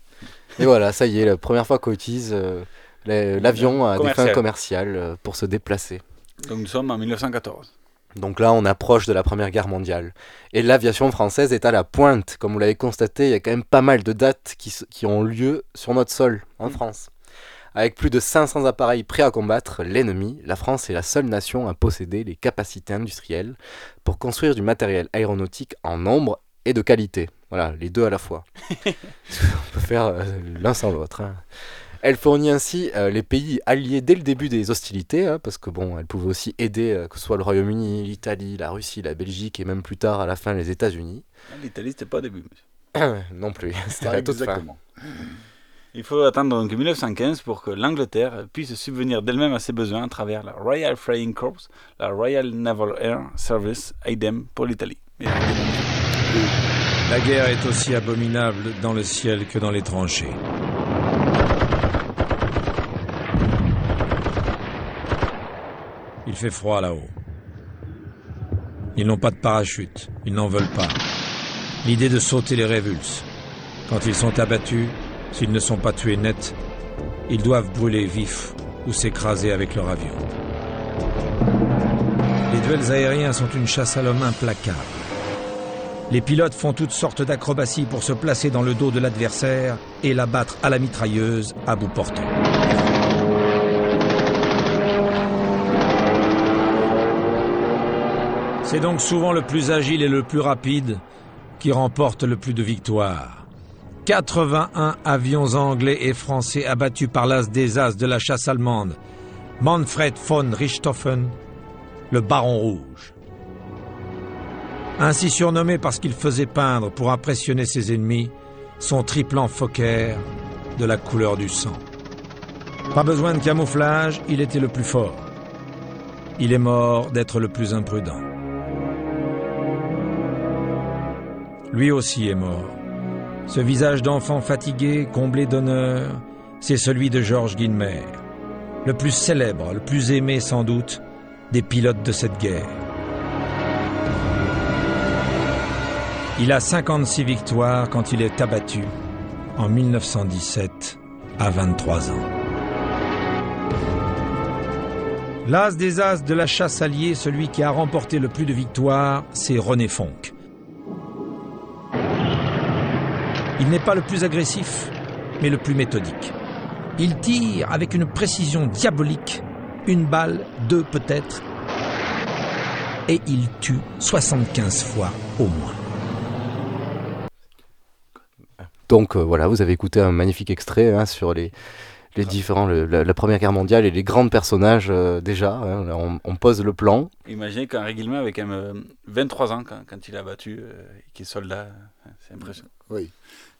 Et voilà, ça y est, la première fois qu'on utilise euh, la- l'avion à des fins Commercial. commerciales euh, pour se déplacer. Donc nous sommes en 1914. Donc là, on approche de la Première Guerre mondiale. Et l'aviation française est à la pointe. Comme vous l'avez constaté, il y a quand même pas mal de dates qui, ont lieu sur notre sol, en France. Avec plus de 500 appareils prêts à combattre l'ennemi, la France est la seule nation à posséder les capacités industrielles pour construire du matériel aéronautique en nombre et de qualité. Voilà, les deux à la fois. on peut faire euh, l'un sans l'autre. hein. Elle fournit ainsi euh, les pays alliés dès le début des hostilités, hein, parce que bon, elle pouvait aussi aider euh, que ce soit le Royaume-Uni, l'Italie, la Russie, la Belgique et même plus tard à la fin les États-Unis. Ah, L'Italie, c'était pas au début. non plus, c'était à toute fin. Il faut attendre donc 1915 pour que l'Angleterre puisse subvenir d'elle-même à ses besoins à travers la Royal Flying Corps, la Royal Naval Air Service, idem pour l'Italie. La guerre est aussi abominable dans le ciel que dans les tranchées. Il fait froid là-haut. Ils n'ont pas de parachute, ils n'en veulent pas. L'idée de sauter les révulse. Quand ils sont abattus, s'ils ne sont pas tués net, ils doivent brûler vifs ou s'écraser avec leur avion. Les duels aériens sont une chasse à l'homme implacable. Les pilotes font toutes sortes d'acrobaties pour se placer dans le dos de l'adversaire et l'abattre à la mitrailleuse à bout portant. C'est donc souvent le plus agile et le plus rapide qui remporte le plus de victoires. 81 avions anglais et français abattus par l'as des as de la chasse allemande, Manfred von Richthofen, le Baron Rouge. Ainsi surnommé parce qu'il faisait peindre pour impressionner ses ennemis son triplan Fokker de la couleur du sang. Pas besoin de camouflage, il était le plus fort. Il est mort d'être le plus imprudent. Lui aussi est mort. Ce visage d'enfant fatigué, comblé d'honneur, c'est celui de Georges Guilmer, le plus célèbre, le plus aimé sans doute des pilotes de cette guerre. Il a 56 victoires quand il est abattu en 1917 à 23 ans. L'as des as de la chasse alliée, celui qui a remporté le plus de victoires, c'est René Fonck. Il n'est pas le plus agressif, mais le plus méthodique. Il tire avec une précision diabolique, une balle, deux peut-être, et il tue 75 fois au moins. Donc euh, voilà, vous avez écouté un magnifique extrait hein, sur les, les différents, le- la, la Première Guerre mondiale et les grands personnages euh, déjà. hein, on, on pose le plan. Imaginez qu'Henri Guillemot avait quand même euh, 23 ans quand, quand il a battu, euh, et qu'il est soldat. euh, C'est impressionnant. Oui.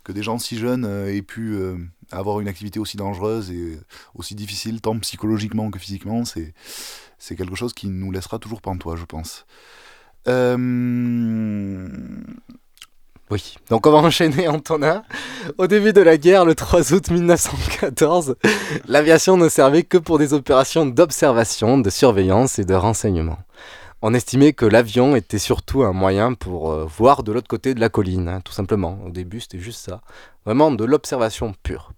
Que des gens si jeunes euh, aient pu euh, avoir une activité aussi dangereuse et aussi difficile, tant psychologiquement que physiquement, c'est, quelque chose qui nous laissera toujours pantois, je pense. Euh, Oui, donc on va enchaîner Antonin. Au début de la guerre, le 3 août 1914, l'aviation ne servait que pour des opérations d'observation, de surveillance et de renseignement. On estimait que l'avion était surtout un moyen pour euh, voir de l'autre côté de la colline, hein, tout simplement. Au début, c'était juste ça. Vraiment de l'observation pure.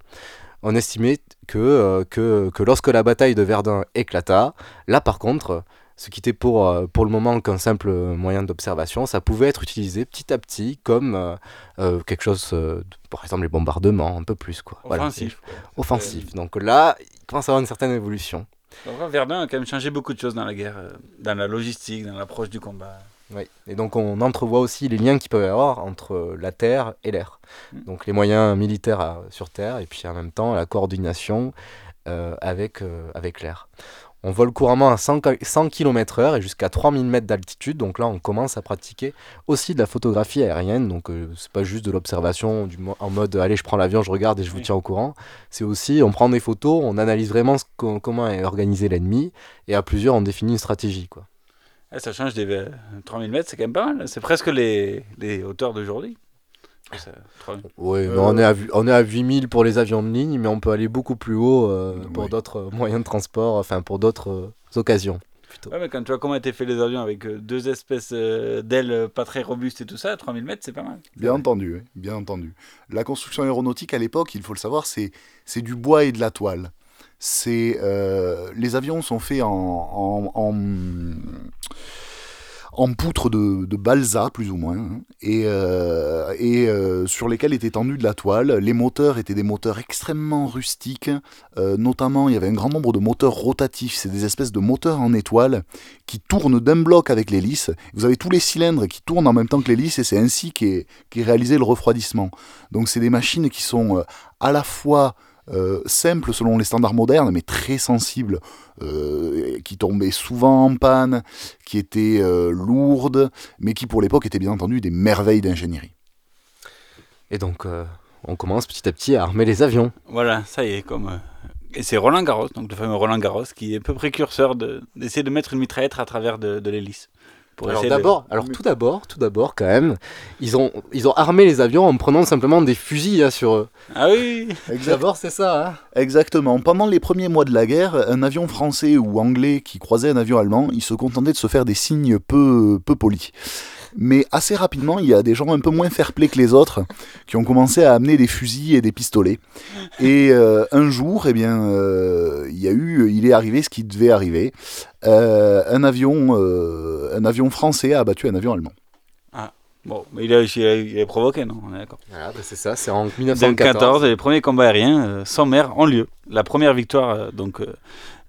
On estimait que, euh, que, que lorsque la bataille de Verdun éclata, là par contre, ce qui était pour, euh, pour le moment qu'un simple moyen d'observation, ça pouvait être utilisé petit à petit comme quelque chose, de- par exemple les bombardements, un peu plus. Quoi. Offensif. Offensif. Donc là, il commence à avoir une certaine évolution. Donc, Verdun a quand même changé beaucoup de choses dans la guerre, euh, dans la logistique, dans l'approche du combat. Oui. Et donc on entrevoit aussi les liens qu'il peut y avoir entre euh, la terre et l'air. Donc les moyens militaires à- sur terre et puis en même temps la coordination euh, avec, euh, avec l'air. On vole couramment à 100, ki- 100 km/h et jusqu'à 3000 mètres d'altitude. Donc là, on commence à pratiquer aussi de la photographie aérienne. Donc euh, c'est pas juste de l'observation en mode allez, je prends l'avion, je regarde et je vous tiens au courant. C'est aussi on prend des photos, on analyse vraiment ce comment est organisé l'ennemi et à plusieurs, on définit une stratégie. Quoi. Eh, ça change des euh, 3000 mètres, c'est quand même pas mal. C'est presque les, les hauteurs d'aujourd'hui. Ça, 3000. Oui, Euh, on, est à, on est à 8000 pour les avions de ligne, mais on peut aller beaucoup plus haut euh, pour d'autres euh, moyens de transport, enfin pour d'autres euh, occasions. Ouais, mais quand tu vois comment étaient faits les avions avec deux espèces euh, d'ailes pas très robustes et tout ça, 3000 mètres, c'est pas mal. Bien entendu, oui, bien entendu. La construction aéronautique à l'époque, il faut le savoir, c'est du bois et de la toile. C'est euh, les avions sont faits en en, en, en poutre de, de balsa plus ou moins hein, et, euh, euh, sur lesquels était tendue de la toile. Les moteurs étaient des moteurs extrêmement rustiques, euh, notamment il y avait un grand nombre de moteurs rotatifs. C'est des espèces de moteurs en étoile qui tournent d'un bloc avec l'hélice. Vous avez tous les cylindres qui tournent en même temps que l'hélice et c'est ainsi qu'est réalisé le refroidissement. Donc c'est des machines qui sont à la fois euh, simples selon les standards modernes, mais très sensibles, euh, qui tombaient souvent en panne, qui étaient euh, lourdes, mais qui pour l'époque étaient bien entendu des merveilles d'ingénierie. Et donc, euh, on commence petit à petit à armer les avions. Voilà, ça y est, comme. Et c'est Roland Garros, donc le fameux Roland Garros, qui est un peu précurseur de- d'essayer de, mettre une mitraillette à travers de, de l'hélice. Pour Alors de- alors tout d'abord, tout d'abord quand même, ils ont, ils ont armé les avions en prenant simplement des fusils hein, sur eux. Ah oui D'abord c'est ça. Hein. Exactement. Pendant les premiers mois de la guerre, un avion français ou anglais qui croisait un avion allemand, il se contentait de se faire des signes peu, peu polis. Mais assez rapidement, il y a des gens un peu moins fair-play que les autres qui ont commencé à amener des fusils et des pistolets. Et euh, un jour, eh bien, euh, il y a eu, il est arrivé ce qui devait arriver. Euh, un avion, euh, un avion français a abattu un avion allemand. Ah, bon, mais il a, il a, il a provoqué, non On est d'accord. Voilà, bah, c'est ça, c'est en 1914. 1914. les premiers combats aériens euh, sans mer ont lieu. La première victoire euh, donc, euh,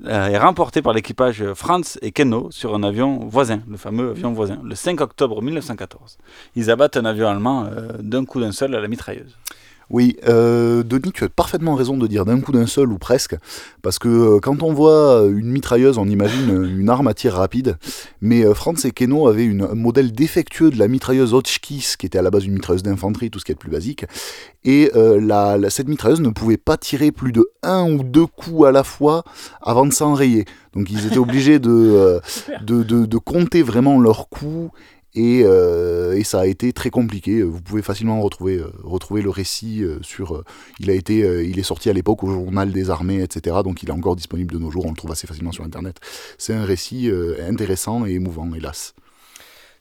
est remportée par l'équipage Franz et Kenno sur un avion voisin, le fameux avion voisin, le 5 octobre 1914. Ils abattent un avion allemand euh, d'un coup d'un seul à la mitrailleuse. Oui, euh, Denis, tu as parfaitement raison de dire d'un coup d'un seul ou presque, parce que euh, quand on voit une mitrailleuse, on imagine euh, une arme à tir rapide, mais euh, Franz et Keno avaient une, un modèle défectueux de la mitrailleuse Hotchkiss, qui était à la base une mitrailleuse d'infanterie, tout ce qui est de plus basique, et euh, la, la- cette mitrailleuse ne pouvait pas tirer plus de un ou deux coups à la fois avant de s'enrayer. Donc ils étaient obligés de, euh, de, de- de compter vraiment leurs coups et, euh, et ça a été très compliqué. Vous pouvez facilement retrouver, euh, retrouver le récit euh, sur. il, a été, il est sorti à l'époque au journal des armées, etc. Donc il est encore disponible de nos jours. On le trouve assez facilement sur Internet. C'est un récit intéressant et émouvant, hélas.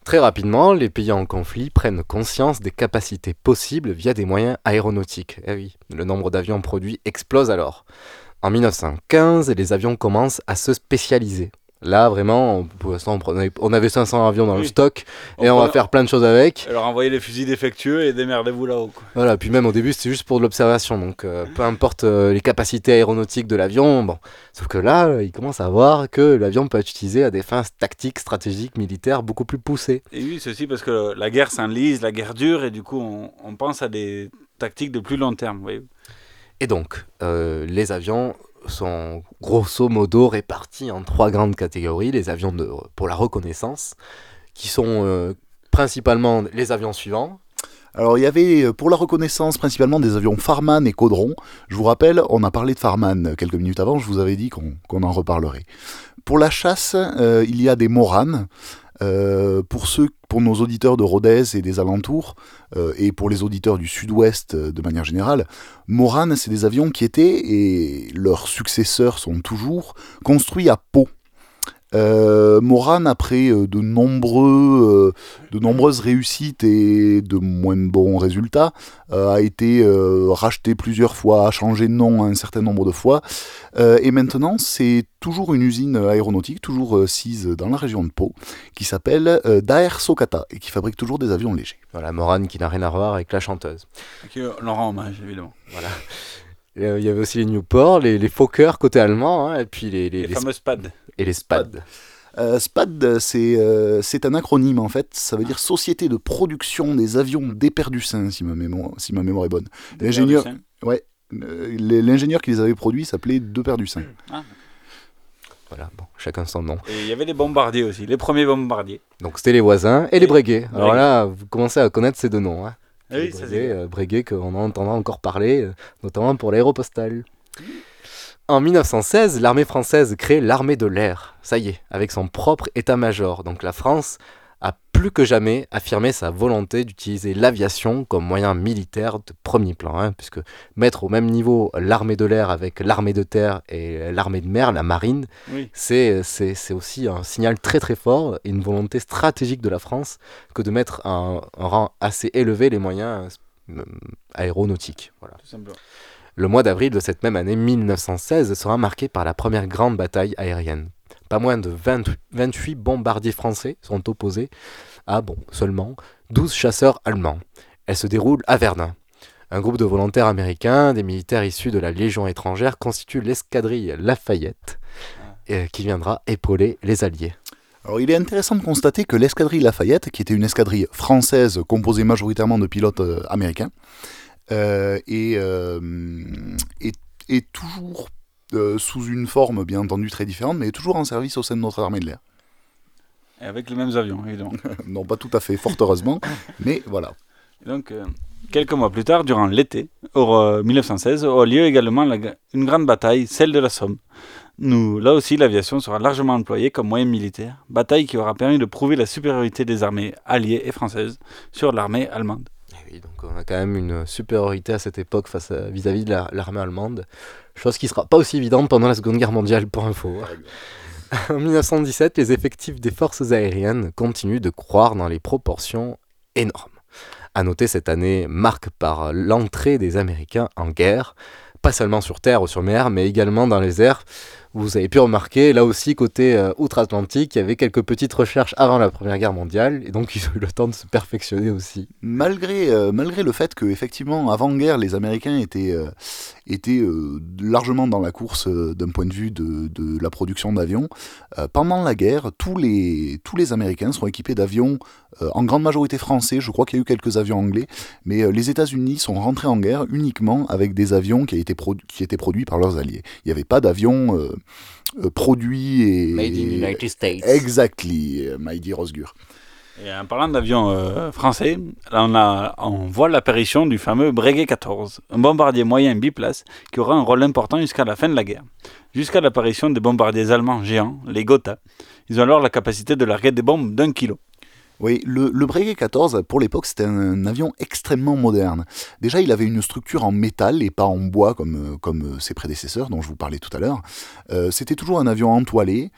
Très rapidement, les pays en conflit prennent conscience des capacités possibles via des moyens aéronautiques. Eh oui, le nombre d'avions produits explose alors. En 1915, les avions commencent à se spécialiser. Là, vraiment, on- pour l'instant, on, avait 500 avions dans le Oui. stock et on, va faire plein de choses avec. Alors envoyez les fusils défectueux et démerdez-vous là-haut. Voilà, puis même au début, c'était juste pour de l'observation. Donc, euh, peu importe euh, les capacités aéronautiques de l'avion, bon. Sauf que là, euh, il commence à voir que l'avion peut être utilisé à des fins tactiques, stratégiques, militaires beaucoup plus poussées. Et oui, ceci parce que la guerre s'enlise, la guerre dure, et du coup, on, on pense à des tactiques de plus long terme. voyez. Et donc, euh, les avions sont grosso modo répartis en trois grandes catégories. Les avions de, pour la reconnaissance, qui sont euh, principalement les avions suivants. Alors il y avait euh, pour la reconnaissance principalement des avions Farman et Caudron. Je vous rappelle, on a parlé de Farman quelques minutes avant, je vous avais dit qu'on en reparlerait. Pour la chasse, euh, il y a des Moran. Euh, pour ceux, pour nos auditeurs de Rodez et des alentours, euh, et pour les auditeurs du Sud-Ouest euh, de manière générale, Moran, c'est des avions qui étaient, et leurs successeurs sont toujours, construits à Pau. Euh, Moran, après euh, de, nombreux, euh, de nombreuses réussites et de moins bons résultats, euh, a été euh, racheté plusieurs fois, a changé de nom un certain nombre de fois. Euh, et maintenant, c'est toujours une usine aéronautique, toujours euh, sise dans la région de Pau, qui s'appelle euh, Daer Sokata et qui fabrique toujours des avions légers. Voilà, Morane qui n'a rien à voir avec la chanteuse. Qui leur rend hommage, évidemment. Voilà. Euh, Il y avait aussi les Newport, les, les Fokker côté allemand, hein, et puis les, les, Les fameux SPAD. Et les SPAD. Euh, SPAD, c'est euh, c'est un acronyme en fait. Ça veut dire Société de production des avions d'Éperducin, si ma mémoire, si ma mémoire est bonne. L'ingénieur, ouais, euh, l'ingénieur qui les avait produits s'appelait Deperdussin. Ah. Voilà, bon, chacun son nom. Et il y avait les bombardiers aussi, les premiers bombardiers. Donc c'était les voisins et les Breguet. Alors là, vous commencez à connaître ces deux noms. Hein. Oui, Breguet, euh, Breguet qu'on entendra encore parler, euh, notamment pour l'aéropostale. En 1916, l'armée française crée l'armée de l'air. Ça y est, avec son propre état-major. Donc la France plus que jamais affirmé sa volonté d'utiliser l'aviation comme moyen militaire de premier plan, hein, puisque mettre au même niveau l'armée de l'air avec l'armée de terre et l'armée de mer, la marine, Oui. c'est, aussi un signal très très fort et une volonté stratégique de la France que de mettre à un, un rang assez élevé les moyens euh, aéronautiques. Voilà. Tout simplement. Le mois d'avril de cette même année 1916 sera marqué par la première grande bataille aérienne. Pas moins de 20 28 bombardiers français sont opposés à, bon, seulement 12 chasseurs allemands. Elle se déroule à Verdun. Un groupe de volontaires américains, des militaires issus de la Légion étrangère, constitue l'escadrille Lafayette, euh, qui viendra épauler les Alliés. Alors il est intéressant de constater que l'escadrille Lafayette, qui était une escadrille française composée majoritairement de pilotes euh, américains, euh, est, euh, est, est toujours euh, sous une forme bien entendu très différente, mais toujours en service au sein de notre armée de l'air. Et avec les mêmes avions, évidemment. non, pas tout à fait, fort heureusement, mais voilà. Et donc, euh, quelques mois plus tard, durant l'été au- 1916, aura lieu également la une grande bataille, celle de la Somme. Nous, là aussi, l'aviation sera largement employée comme moyen militaire, bataille qui aura permis de prouver la supériorité des armées alliées et françaises sur l'armée allemande. Et oui, donc on a quand même une supériorité à cette époque face à- vis-à-vis de la- l'armée allemande, chose qui sera pas aussi évidente pendant la Seconde Guerre mondiale pour info. En 1917, les effectifs des forces aériennes continuent de croître dans les proportions énormes. À noter cette année marque par l'entrée des Américains en guerre, pas seulement sur terre ou sur mer, mais également dans les airs. Vous avez pu remarquer, là aussi, côté euh, outre-Atlantique, il y avait quelques petites recherches avant la Première Guerre mondiale, et donc ils ont eu le temps de se perfectionner aussi. Malgré, euh, malgré le fait que effectivement avant-guerre les Américains étaient, euh, étaient largement dans la course d'un point de vue de, de la production d'avions, pendant la guerre tous les, tous les Américains seront équipés d'avions en grande majorité français, je crois qu'il y a eu quelques avions anglais, mais les États-Unis sont rentrés en guerre uniquement avec des avions qui, produ- qui étaient produits par leurs alliés. Il n'y avait pas d'avions euh, produits et... Made in United States. Exactly, euh, my dear Osgur. Et en parlant d'avions euh, français, là on, a, on voit l'apparition du fameux Breguet 14, un bombardier moyen biplace qui aura un rôle important jusqu'à la fin de la guerre. Jusqu'à l'apparition des bombardiers allemands géants, les Gotha. Ils ont alors la capacité de larguer des bombes d'un kilo. Oui, le, le Breguet 14, pour l'époque, c'était un, avion extrêmement moderne. Déjà, il avait une structure en métal et pas en bois comme, euh, comme euh, ses prédécesseurs, dont je vous parlais tout à l'heure. Euh, c'était toujours un avion entoilé,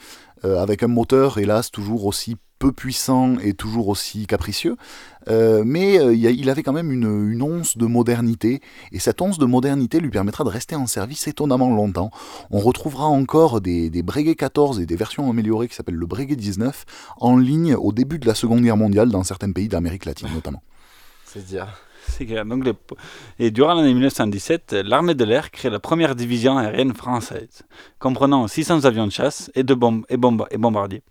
avec un moteur, hélas, toujours aussi peu puissant et toujours aussi capricieux. Euh, mais euh, il avait quand même une, une once de modernité, et cette once de modernité lui permettra de rester en service étonnamment longtemps. On retrouvera encore des, des Breguet 14 et des versions améliorées qui s'appellent le Breguet 19 en ligne au début de la Seconde Guerre mondiale dans certains pays d'Amérique latine notamment. C'est dire. Donc les- Et durant l'année 1917, l'armée de l'air crée la première division aérienne française, comprenant 600 avions de chasse et, de bombes et, bomba- et bombardiers.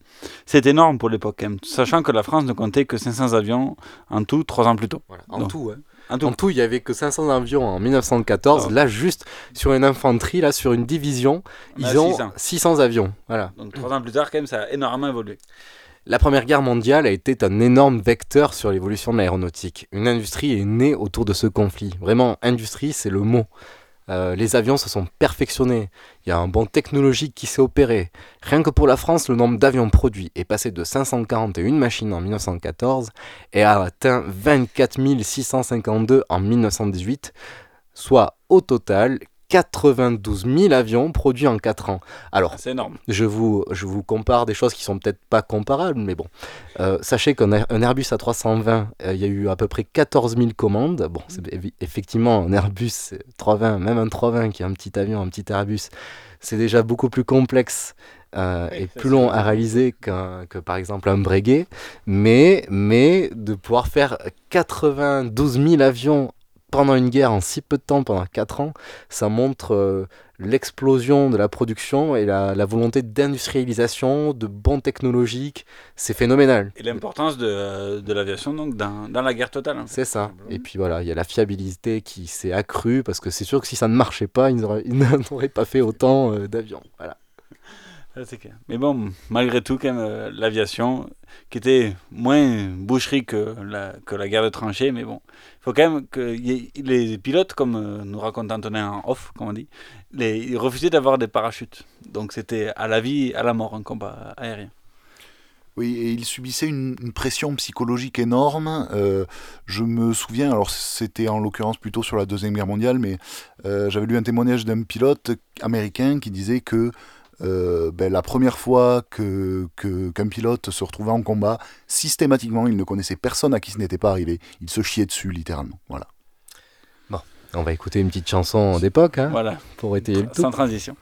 C'est énorme pour l'époque, hein, sachant que la France ne comptait que 500 avions en tout trois ans plus tôt. En Donc, tout, hein. En tout. En tout, il y avait que 500 avions en 1914. Ah. Là, juste sur une infanterie, là, sur une division, On ils ont 600. 600 avions. Voilà. Donc trois ans plus tard, quand même, ça a énormément évolué. La Première Guerre mondiale a été un énorme vecteur sur l'évolution de l'aéronautique. Une industrie est née autour de ce conflit. Vraiment, industrie, c'est le mot. Euh, les avions se sont perfectionnés. Il y a un bond technologique qui s'est opéré. Rien que pour la France, le nombre d'avions produits est passé de 541 machines en 1914 et a atteint 24 652 en 1918, soit au total 92 000 avions produits en 4 ans. Alors, C'est énorme. je vous, je vous compare des choses qui sont peut-être pas comparables, mais bon. Euh, sachez qu'un Air- un Airbus A320, euh, il y a eu à peu près 14 000 commandes. Bon, c'est effectivement un Airbus euh, 320, même un 320 qui est un petit avion, un petit Airbus, c'est déjà beaucoup plus complexe euh, et plus long à réaliser qu'un- que par exemple un Breguet. Mais, mais de pouvoir faire 92 000 avions pendant une guerre en si peu de temps, pendant 4 ans, ça montre euh, l'explosion de la production et la, la volonté d'industrialisation, de bons technologiques. C'est phénoménal. Et l'importance de, de l'aviation donc dans, dans la guerre totale. fait. C'est ça. Et puis voilà, il y a la fiabilité qui s'est accrue parce que c'est sûr que si ça ne marchait pas, ils n'auraient ils n'auraient pas fait autant euh, d'avions. Voilà. Mais bon, malgré tout, quand euh, l'aviation, qui était moins boucherie que la, que la guerre de tranchées, mais bon, il faut quand même que les pilotes, comme euh, nous raconte Antonin en off, comme on dit, les, ils refusaient d'avoir des parachutes. Donc c'était à la vie, à la mort, un combat aérien. Oui, et il subissait une, une pression psychologique énorme. Euh, je me souviens, alors c'était en l'occurrence plutôt sur la Deuxième Guerre mondiale, mais euh, j'avais lu un témoignage d'un pilote américain qui disait que euh, ben, la première fois que, que- qu'un pilote se retrouvait en combat, systématiquement, il ne connaissait personne à qui ce n'était pas arrivé. Il se chiait dessus, littéralement. Voilà. Bon, on va écouter une petite chanson d'époque hein, Voilà. pour étayer le tout. Sans transition.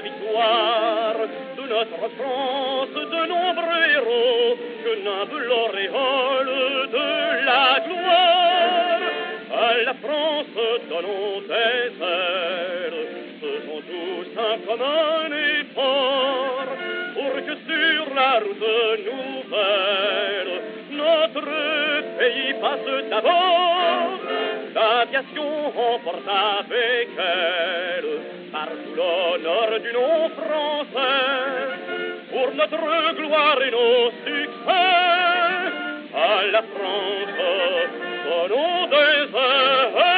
Victoire de notre France, de nombreux héros que nimbe l'auréole de la gloire. À la France, donnons des ailes, faisons tous un commun effort pour que sur la route nouvelle, notre pays passe d'abord. L'aviation emporte avec elle l'honneur du nom français pour notre gloire et nos succès. À la France, donnons des ailes.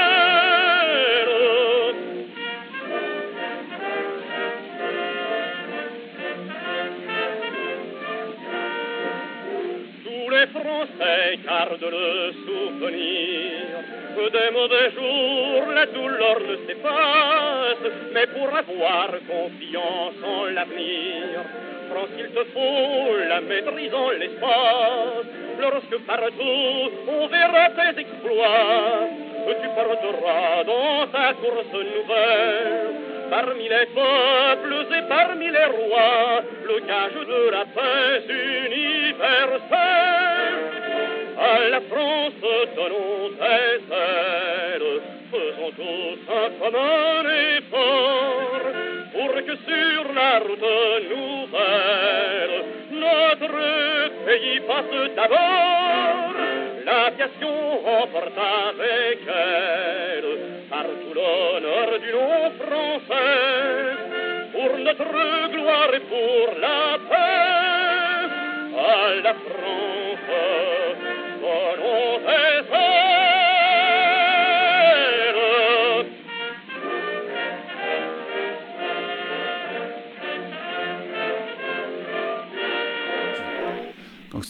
Français gardent le souvenir des mauvais jours, la douleur ne s'efface, mais pour avoir confiance en l'avenir, France, il te faut la maîtrise en l'espace. Lorsque partout on verra tes exploits, tu porteras dans ta course nouvelle parmi les peuples et parmi les rois, le gage de la paix universelle. À la France, donnons des ailes, faisons tous un commun effort, pour que sur la route nouvelle, notre pays passe d'abord. L'aviation emporte avec elle partout l'honneur du nom français, pour notre gloire et pour la paix. À la France,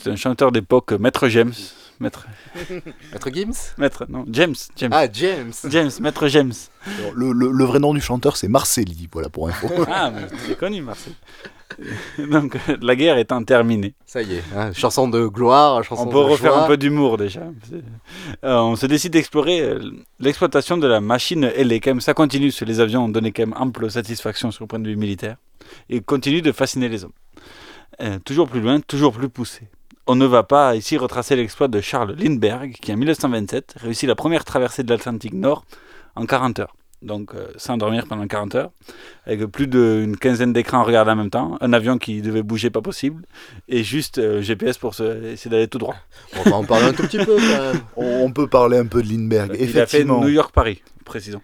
C'était un chanteur d'époque, Maître James. Maître... Maître Gims Maître, non, James. James. Ah, James James, Maître James. Alors, Le, le- le vrai nom du chanteur, c'est Marcelli, voilà pour info. Ah, mais c'est connu, Marcel. Donc la guerre étant terminée. Ça y est, hein, chanson de gloire, chanson On de peut refaire joie. un peu d'humour déjà. C'est- Euh, on se décide d'explorer euh, l'exploitation de la machine ailée. Quand même, ça continue, les avions ont donné quand même ample satisfaction sur le point de vue militaire. Et continue de fasciner les hommes. Euh, toujours plus loin, toujours plus poussé. On ne va pas ici retracer l'exploit de Charles Lindbergh, qui en 1927 réussit la première traversée de l'Atlantique Nord en 40 heures. Donc euh, sans dormir pendant 40 heures, avec plus d'une quinzaine d'écrans à regarder en même temps, un avion qui devait bouger pas possible, et juste euh, GPS pour se, essayer d'aller tout droit. On va en parler un tout petit peu quand même. On peut parler un peu de Lindbergh. Il a fait Effectivement. New York-Paris, précisons.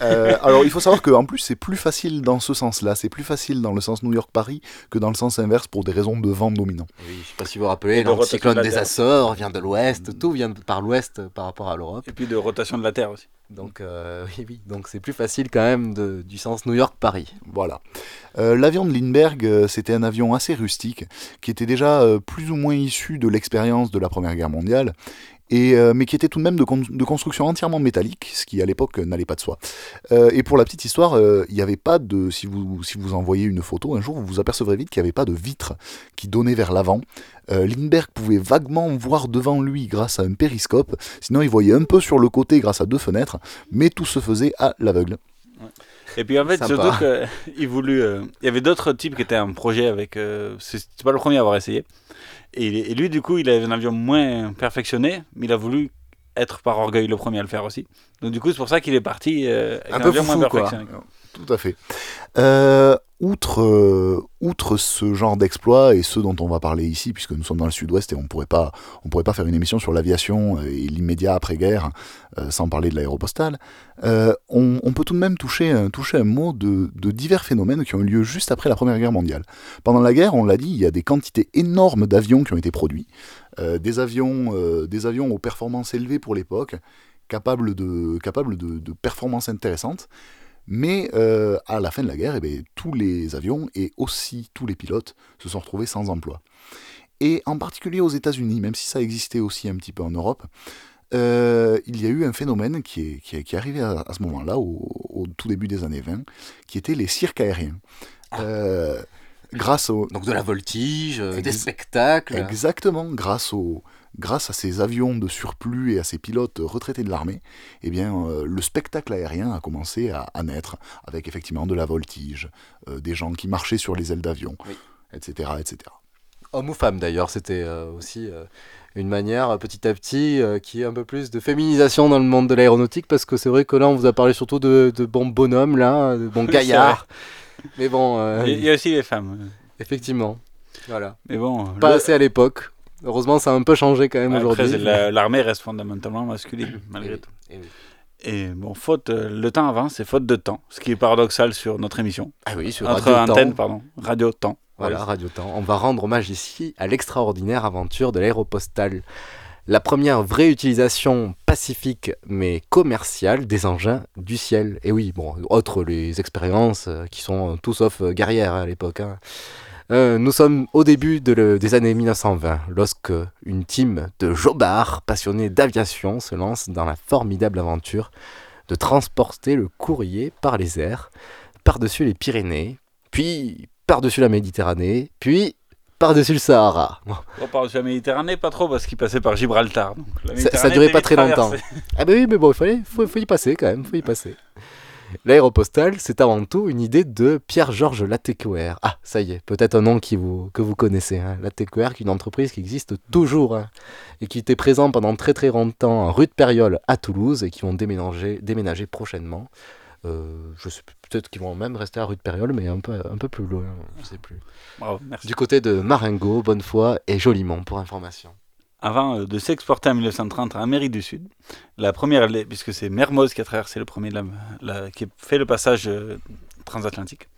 Euh, alors il faut savoir qu'en plus c'est plus facile dans ce sens-là, c'est plus facile dans le sens New York-Paris que dans le sens inverse pour des raisons de vent dominant. Oui, je sais pas si vous vous rappelez, de la des. Açores vient de l'ouest, tout vient par l'ouest par rapport à l'Europe. Et puis de rotation de la Terre aussi. Donc euh, oui, oui, donc c'est plus facile quand même de- du sens New York-Paris. Voilà. Euh, L'avion de Lindbergh, c'était un avion assez rustique, qui était déjà euh, plus ou moins issu de l'expérience de la Première Guerre mondiale, et, euh, mais qui était tout de même de, con- de construction entièrement métallique, ce qui à l'époque euh, n'allait pas de soi. Euh, et pour la petite histoire, euh, il n'y avait pas de. Si vous, si vous envoyez une photo un jour, vous vous apercevrez vite qu'il n'y avait pas de vitre qui donnait vers l'avant. Euh, Lindbergh pouvait vaguement voir devant lui grâce à un périscope, sinon il voyait un peu sur le côté grâce à deux fenêtres, mais tout se faisait à l'aveugle. Et puis en fait, Sympa. surtout qu'il voulut. euh, il y avait d'autres types qui étaient en projet avec. euh, c'est c'est pas le premier à avoir essayé. Et, lui, du coup, il avait un avion moins perfectionné, mais il a voulu être par orgueil le premier à le faire aussi. Donc du coup, c'est pour ça qu'il est parti euh, avec Un un, peu avion foufou, moins quoi. Tout à fait. Euh, outre, euh, outre ce genre d'exploit et ceux dont on va parler ici, puisque nous sommes dans le sud-ouest et on pourrait pas, on pourrait pas faire une émission sur l'aviation et l'immédiat après-guerre euh, sans parler de l'aéropostale, on, on peut tout de même toucher, toucher un mot de, divers phénomènes qui ont eu lieu juste après la Première Guerre mondiale. Pendant la guerre, on l'a dit, il y a des quantités énormes d'avions qui ont été produits, des, avions, des avions aux performances élevées pour l'époque, capables de, capables de performances intéressantes. Mais euh, à la fin de la guerre, eh bien, tous les avions et aussi tous les pilotes se sont retrouvés sans emploi. Et en particulier aux États-Unis, même si ça existait aussi un petit peu en Europe, euh, il y a eu un phénomène qui est, qui est, qui est arrivé à, à ce moment-là, au, au tout début des années 20, qui était les cirques aériens. Euh, grâce au... Donc de la voltige, des spectacles. Exactement, grâce, au, grâce à ces avions de surplus et à ces pilotes retraités de l'armée, eh bien, euh, le spectacle aérien a commencé à, à naître, avec effectivement de la voltige, euh, des gens qui marchaient sur les ailes d'avion, etc., etc. Homme ou femme d'ailleurs, c'était euh, aussi euh, une manière petit à petit euh, qui est un peu plus de féminisation dans le monde de l'aéronautique parce que c'est vrai que là on vous a parlé surtout de, de bons bonhommes là, de bons gaillards. Mais bon, euh, Il y a aussi les femmes. effectivement, voilà. Mais bon, Pas le- assez à l'époque. Heureusement, ça a un peu changé quand même aujourd'hui. l'armée reste fondamentalement masculine, malgré tout. oui. Et bon, faute, euh, le temps avance, c'est faute de temps, ce qui est paradoxal sur notre émission. Ah oui, sur Notre Radio Temps. antenne, pardon, Radio Temps. Voilà, Radio Temps. On va rendre hommage ici à l'extraordinaire aventure de l'aéropostale. La première vraie utilisation pacifique mais commerciale des engins du ciel. Et oui, bon, autres les expériences euh, qui sont tout sauf euh, guerrières à l'époque. hein. Euh, nous sommes au début de le- des années 1920, lorsque une team de jobards passionnés d'aviation se lance dans la formidable aventure de transporter le courrier par les airs, par-dessus les Pyrénées, puis par-dessus la Méditerranée, puis par-dessus le Sahara. Bon, de la Méditerranée, pas trop, parce qu'il passait par Gibraltar. donc la ça, ça Méditerranée durait pas très longtemps. Ah bah oui, mais bon, il fallait, faut, faut y passer quand même, faut y passer. L'aéropostale, c'est avant tout une idée de Pierre-Georges Latécoère. Ah, ça y est, peut-être un nom qui vous, que vous connaissez. Hein. Latécoère, qui est une entreprise qui existe toujours hein, et qui était présente pendant très très longtemps en rue de Périole à Toulouse et qui vont déménager, déménager prochainement. Euh, je sais peut-être qu'ils vont même rester à rue de Périole, mais un peu, un peu plus loin, je sais plus. Bravo, merci. Du côté de Marengo, Bonnefoy et Jolimont, pour information. Avant euh, de s'exporter en 1930 en Amérique du Sud, la première, puisque c'est Mermoz qui a traversé le premier, la, la- qui a fait le passage euh, transatlantique,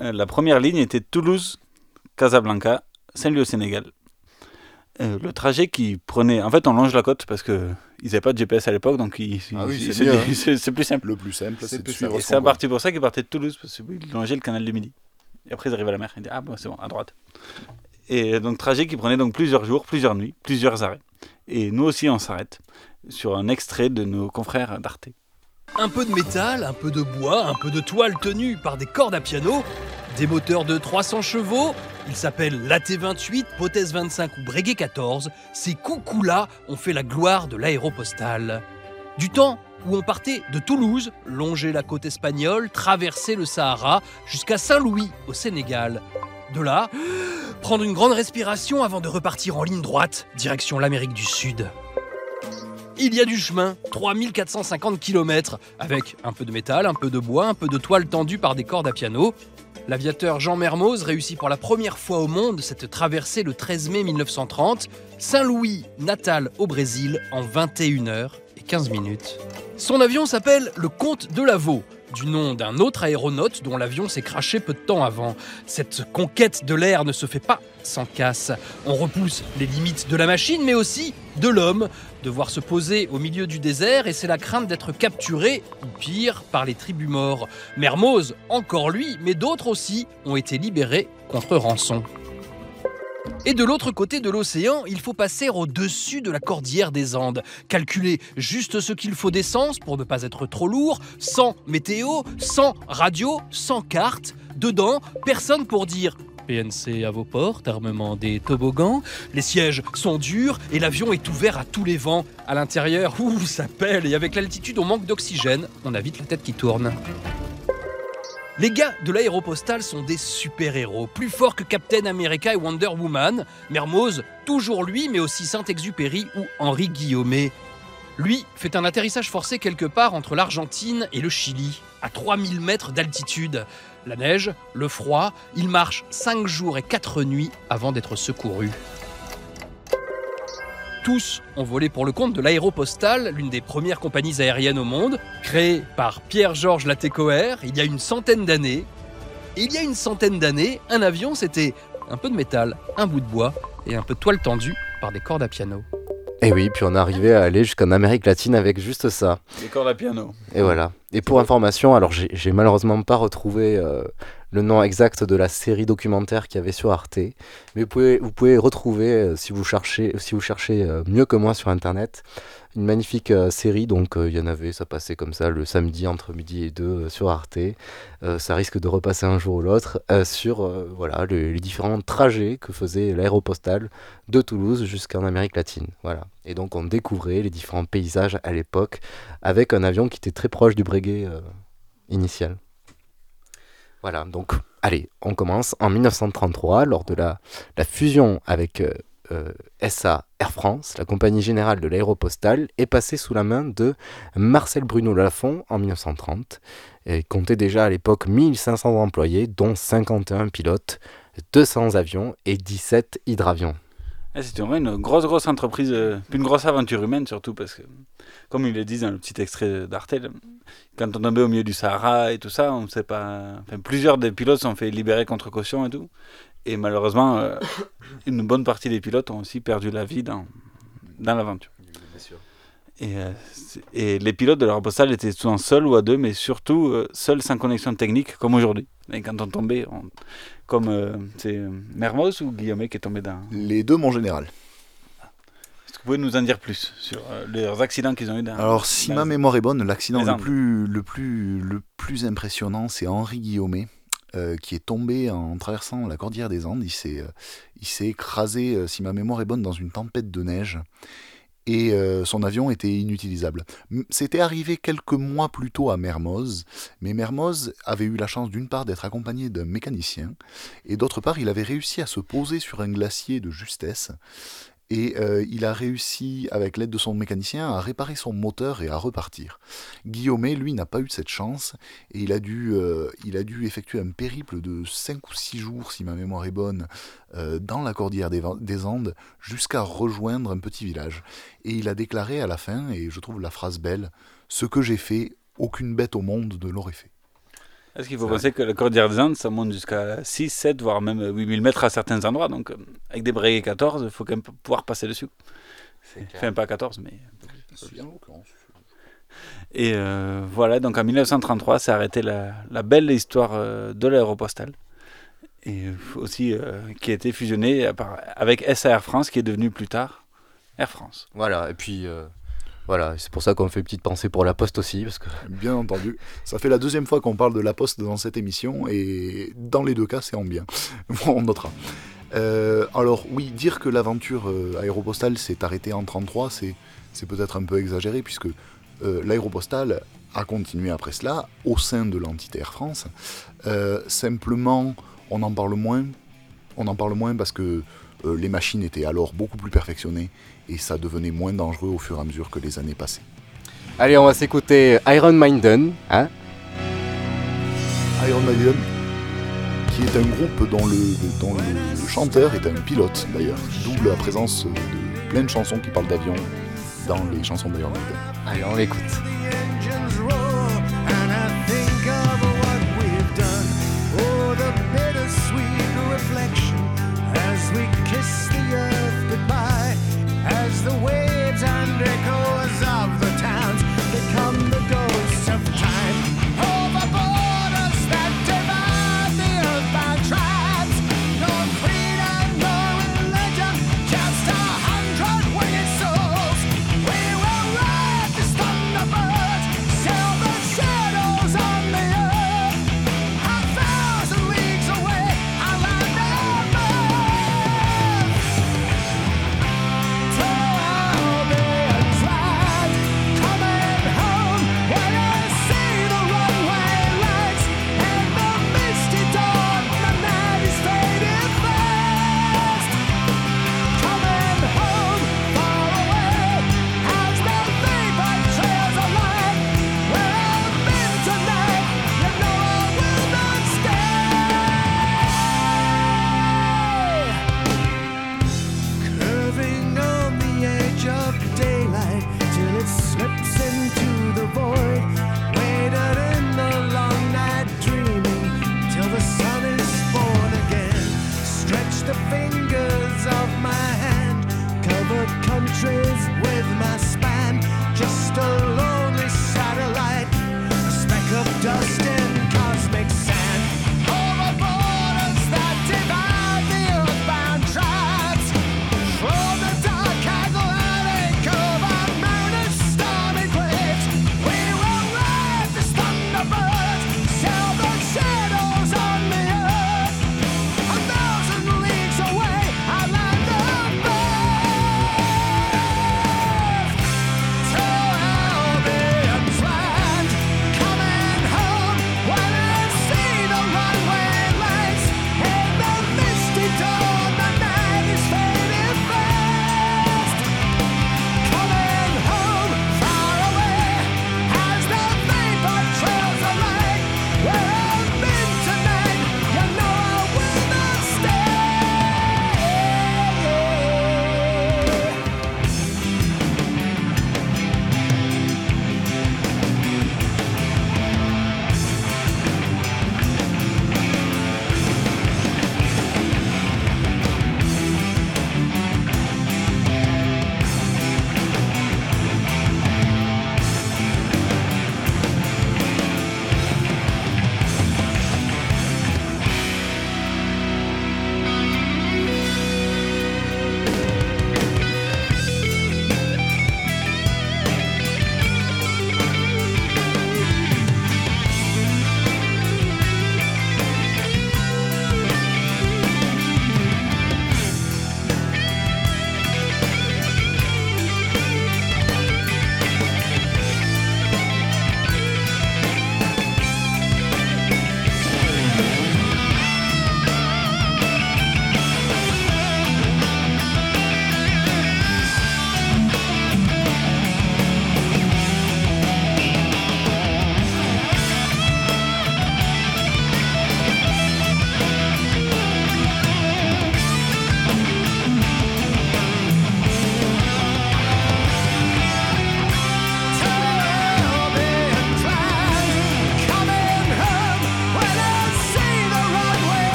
euh, la première ligne était Toulouse-Casablanca, Saint-Louis au Sénégal. Euh, le trajet qui prenait. En fait, on longe la côte parce que ils n'avaient pas de GPS à l'époque, donc ils- Ah oui, c'est hein. c'est plus simple. Le plus simple, c'est de plus suivre c'est partir pour ça qu'ils partaient de Toulouse, parce qu'ils longeaient le canal du Midi. Et après, ils arrivaient à la mer. Ils disaient, ah, bon, c'est bon, à droite. Et donc, trajet qui prenait donc plusieurs jours, plusieurs nuits, plusieurs arrêts. Et nous aussi, on s'arrête sur un extrait de nos confrères d'Arte. Un peu de métal, un peu de bois, un peu de toile tenue par des cordes à piano. Des moteurs de 300 chevaux, ils s'appellent l'AT-28, Potes 25 ou Breguet 14, ces coucous-là ont fait la gloire de l'aéropostale. Du temps où on partait de Toulouse, longer la côte espagnole, traverser le Sahara, jusqu'à Saint-Louis, au Sénégal. De là, prendre une grande respiration avant de repartir en ligne droite, direction l'Amérique du Sud. Il y a du chemin, 3450 km, avec un peu de métal, un peu de bois, un peu de toile tendue par des cordes à piano. L'aviateur Jean Mermoz réussit pour la première fois au monde cette traversée le 13 mai 1930, Saint-Louis, Natal au Brésil, en 21h et 15 minutes. Son avion s'appelle le Comte de Lavaux, du nom d'un autre aéronaute dont l'avion s'est craché peu de temps avant. Cette conquête de l'air ne se fait pas sans casse. On repousse les limites de la machine, mais aussi de l'homme. Devoir se poser au milieu du désert et c'est la crainte d'être capturé, ou pire, par les tribus morts. Mermoz, encore lui, mais d'autres aussi, ont été libérés contre rançon. Et de l'autre côté de l'océan, il faut passer au-dessus de la cordillère des Andes. Calculer juste ce qu'il faut d'essence pour ne pas être trop lourd, sans météo, sans radio, sans carte. Dedans, personne pour dire PNC à vos portes, armement des toboggans. Les sièges sont durs et l'avion est ouvert à tous les vents. À l'intérieur, ouh, ça pèle et avec l'altitude, on manque d'oxygène. On a vite la tête qui tourne. Les gars de l'aéropostale sont des super-héros, plus forts que Captain America et Wonder Woman. Mermoz, toujours lui, mais aussi Saint-Exupéry ou Henri Guillaumet. Lui fait un atterrissage forcé quelque part entre l'Argentine et le Chili, à 3000 mètres d'altitude. La neige, le froid, il marche 5 jours et 4 nuits avant d'être secouru. Tous ont volé pour le compte de l'Aéropostale, l'une des premières compagnies aériennes au monde, créée par Pierre-Georges Latécoère il y a une centaine d'années. Et il y a une centaine d'années, un avion, c'était un peu de métal, un bout de bois et un peu de toile tendue par des cordes à piano. Et oui, puis on est arrivé à aller jusqu'en Amérique latine avec juste ça. Des cordes à piano. Et voilà. Et pour information, alors j'ai j'ai malheureusement pas retrouvé euh, le nom exact de la série documentaire qu'il y avait sur Arte, mais vous pouvez, retrouver, euh, si vous cherchez, euh, mieux que moi sur Internet, une magnifique euh, série. Donc il y en avait, ça passait comme ça le samedi entre midi et deux sur Arte. Ça risque de repasser un jour ou l'autre sur voilà, le- les différents trajets que faisait l'aéropostale de Toulouse jusqu'en Amérique latine. Voilà. Et donc on découvrait les différents paysages à l'époque avec un avion qui était très proche du Breguet initial. Voilà, donc allez, on commence en 1933 lors de la, fusion avec euh, euh, SA Air France, la compagnie générale de l'aéropostale est passée sous la main de Marcel Bruno Lafont en 1930. Et comptait déjà à l'époque 1500 employés, dont 51 pilotes, 200 avions et 17 hydravions. Ah, C'était vraiment une grosse, grosse entreprise, euh, une grosse aventure humaine surtout, parce que, comme il le dit dans le petit extrait d'Arte, là, quand on tombait au milieu du Sahara et tout ça, on ne sait pas. Enfin, plusieurs des pilotes sont fait libérer contre caution et tout. Et malheureusement, euh, une bonne partie des pilotes ont aussi perdu la vie dans, dans l'aventure. Et, euh, et les pilotes de l'aéropostale étaient souvent seuls ou à deux, mais surtout euh, seuls sans connexion technique, comme aujourd'hui. Et quand on tombait, on- comme euh, c'est Mermoz ou Guillaume qui est tombé dans. Les deux, mon général. Est-ce que vous pouvez nous en dire plus sur leurs accidents qu'ils ont eu dans Alors, si dans- ma mémoire est bonne, l'accident le plus, le, plus, le plus impressionnant, c'est Henri Guillaumet, euh, qui est tombé en traversant la cordillère des Andes. Il s'est, euh, il s'est écrasé, euh, si ma mémoire est bonne, dans une tempête de neige. Et euh, son avion était inutilisable. C'était arrivé quelques mois plus tôt à Mermoz, mais Mermoz avait eu la chance d'une part d'être accompagné d'un mécanicien, et d'autre part il avait réussi à se poser sur un glacier de justesse, et euh, il a réussi, avec l'aide de son mécanicien, à réparer son moteur et à repartir. Guillaumet, lui, n'a pas eu cette chance, et il a dû, euh, il a dû effectuer un périple de 5 ou 6 jours, si ma mémoire est bonne, euh, dans la cordillère des Andes, jusqu'à rejoindre un petit village. Et il a déclaré à la fin, et je trouve la phrase belle, Ce que j'ai fait, aucune bête au monde ne l'aurait fait. Est-ce qu'il faut penser que la cordillère des Andes, ça monte jusqu'à 6, 7, voire même 8000 mètres à certains endroits. Donc, euh, avec des Breguet 14, il faut quand même pouvoir passer dessus. Enfin, pas 14, mais. Et euh, voilà, donc en 1933, s'est arrêtée la, la belle histoire euh, de l'aéropostale. Et aussi euh, qui a été fusionnée avec SA Air France, qui est devenu plus tard Air France. Voilà, et puis euh, Voilà, c'est pour ça qu'on fait une petite pensée pour la Poste aussi, parce que Bien entendu. Ça fait la deuxième fois qu'on parle de la Poste dans cette émission, et dans les deux cas, c'est en bien. on notera. Euh, alors oui, dire que l'aventure euh, aéropostale s'est arrêtée en 33, c'est, c'est peut-être un peu exagéré, puisque euh, l'aéropostale a continué après cela au sein de l'entité Air France. Euh, simplement, on en parle moins. On en parle moins parce que euh, les machines étaient alors beaucoup plus perfectionnées et ça devenait moins dangereux au fur et à mesure que les années passaient. Allez, on va s'écouter Iron Maiden, hein Iron Maiden, qui est un groupe dont le, dont le chanteur est un pilote d'ailleurs, d'où la présence de plein de chansons qui parlent d'avion dans les chansons d'Iron Maiden. Allez, on l'écoute.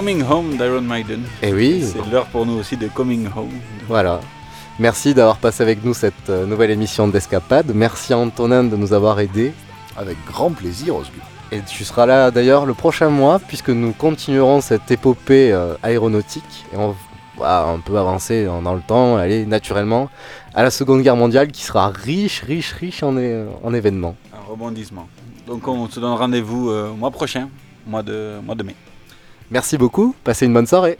Coming Home d'Iron Maiden. Eh oui. C'est l'heure pour nous aussi de Coming Home. Voilà. Merci d'avoir passé avec nous cette euh, nouvelle émission d'Escapade. Merci Antonin de nous avoir aidés. Avec grand plaisir, Osgur. Et tu seras là d'ailleurs le prochain mois puisque nous continuerons cette épopée euh, aéronautique et on va un peu avancer dans, dans le temps, aller naturellement à la Seconde Guerre mondiale qui sera riche, riche, riche en, événements. Un rebondissement. Donc on se donne rendez-vous euh, mois prochain, mois de, mois de mai. Merci beaucoup, passez une bonne soirée.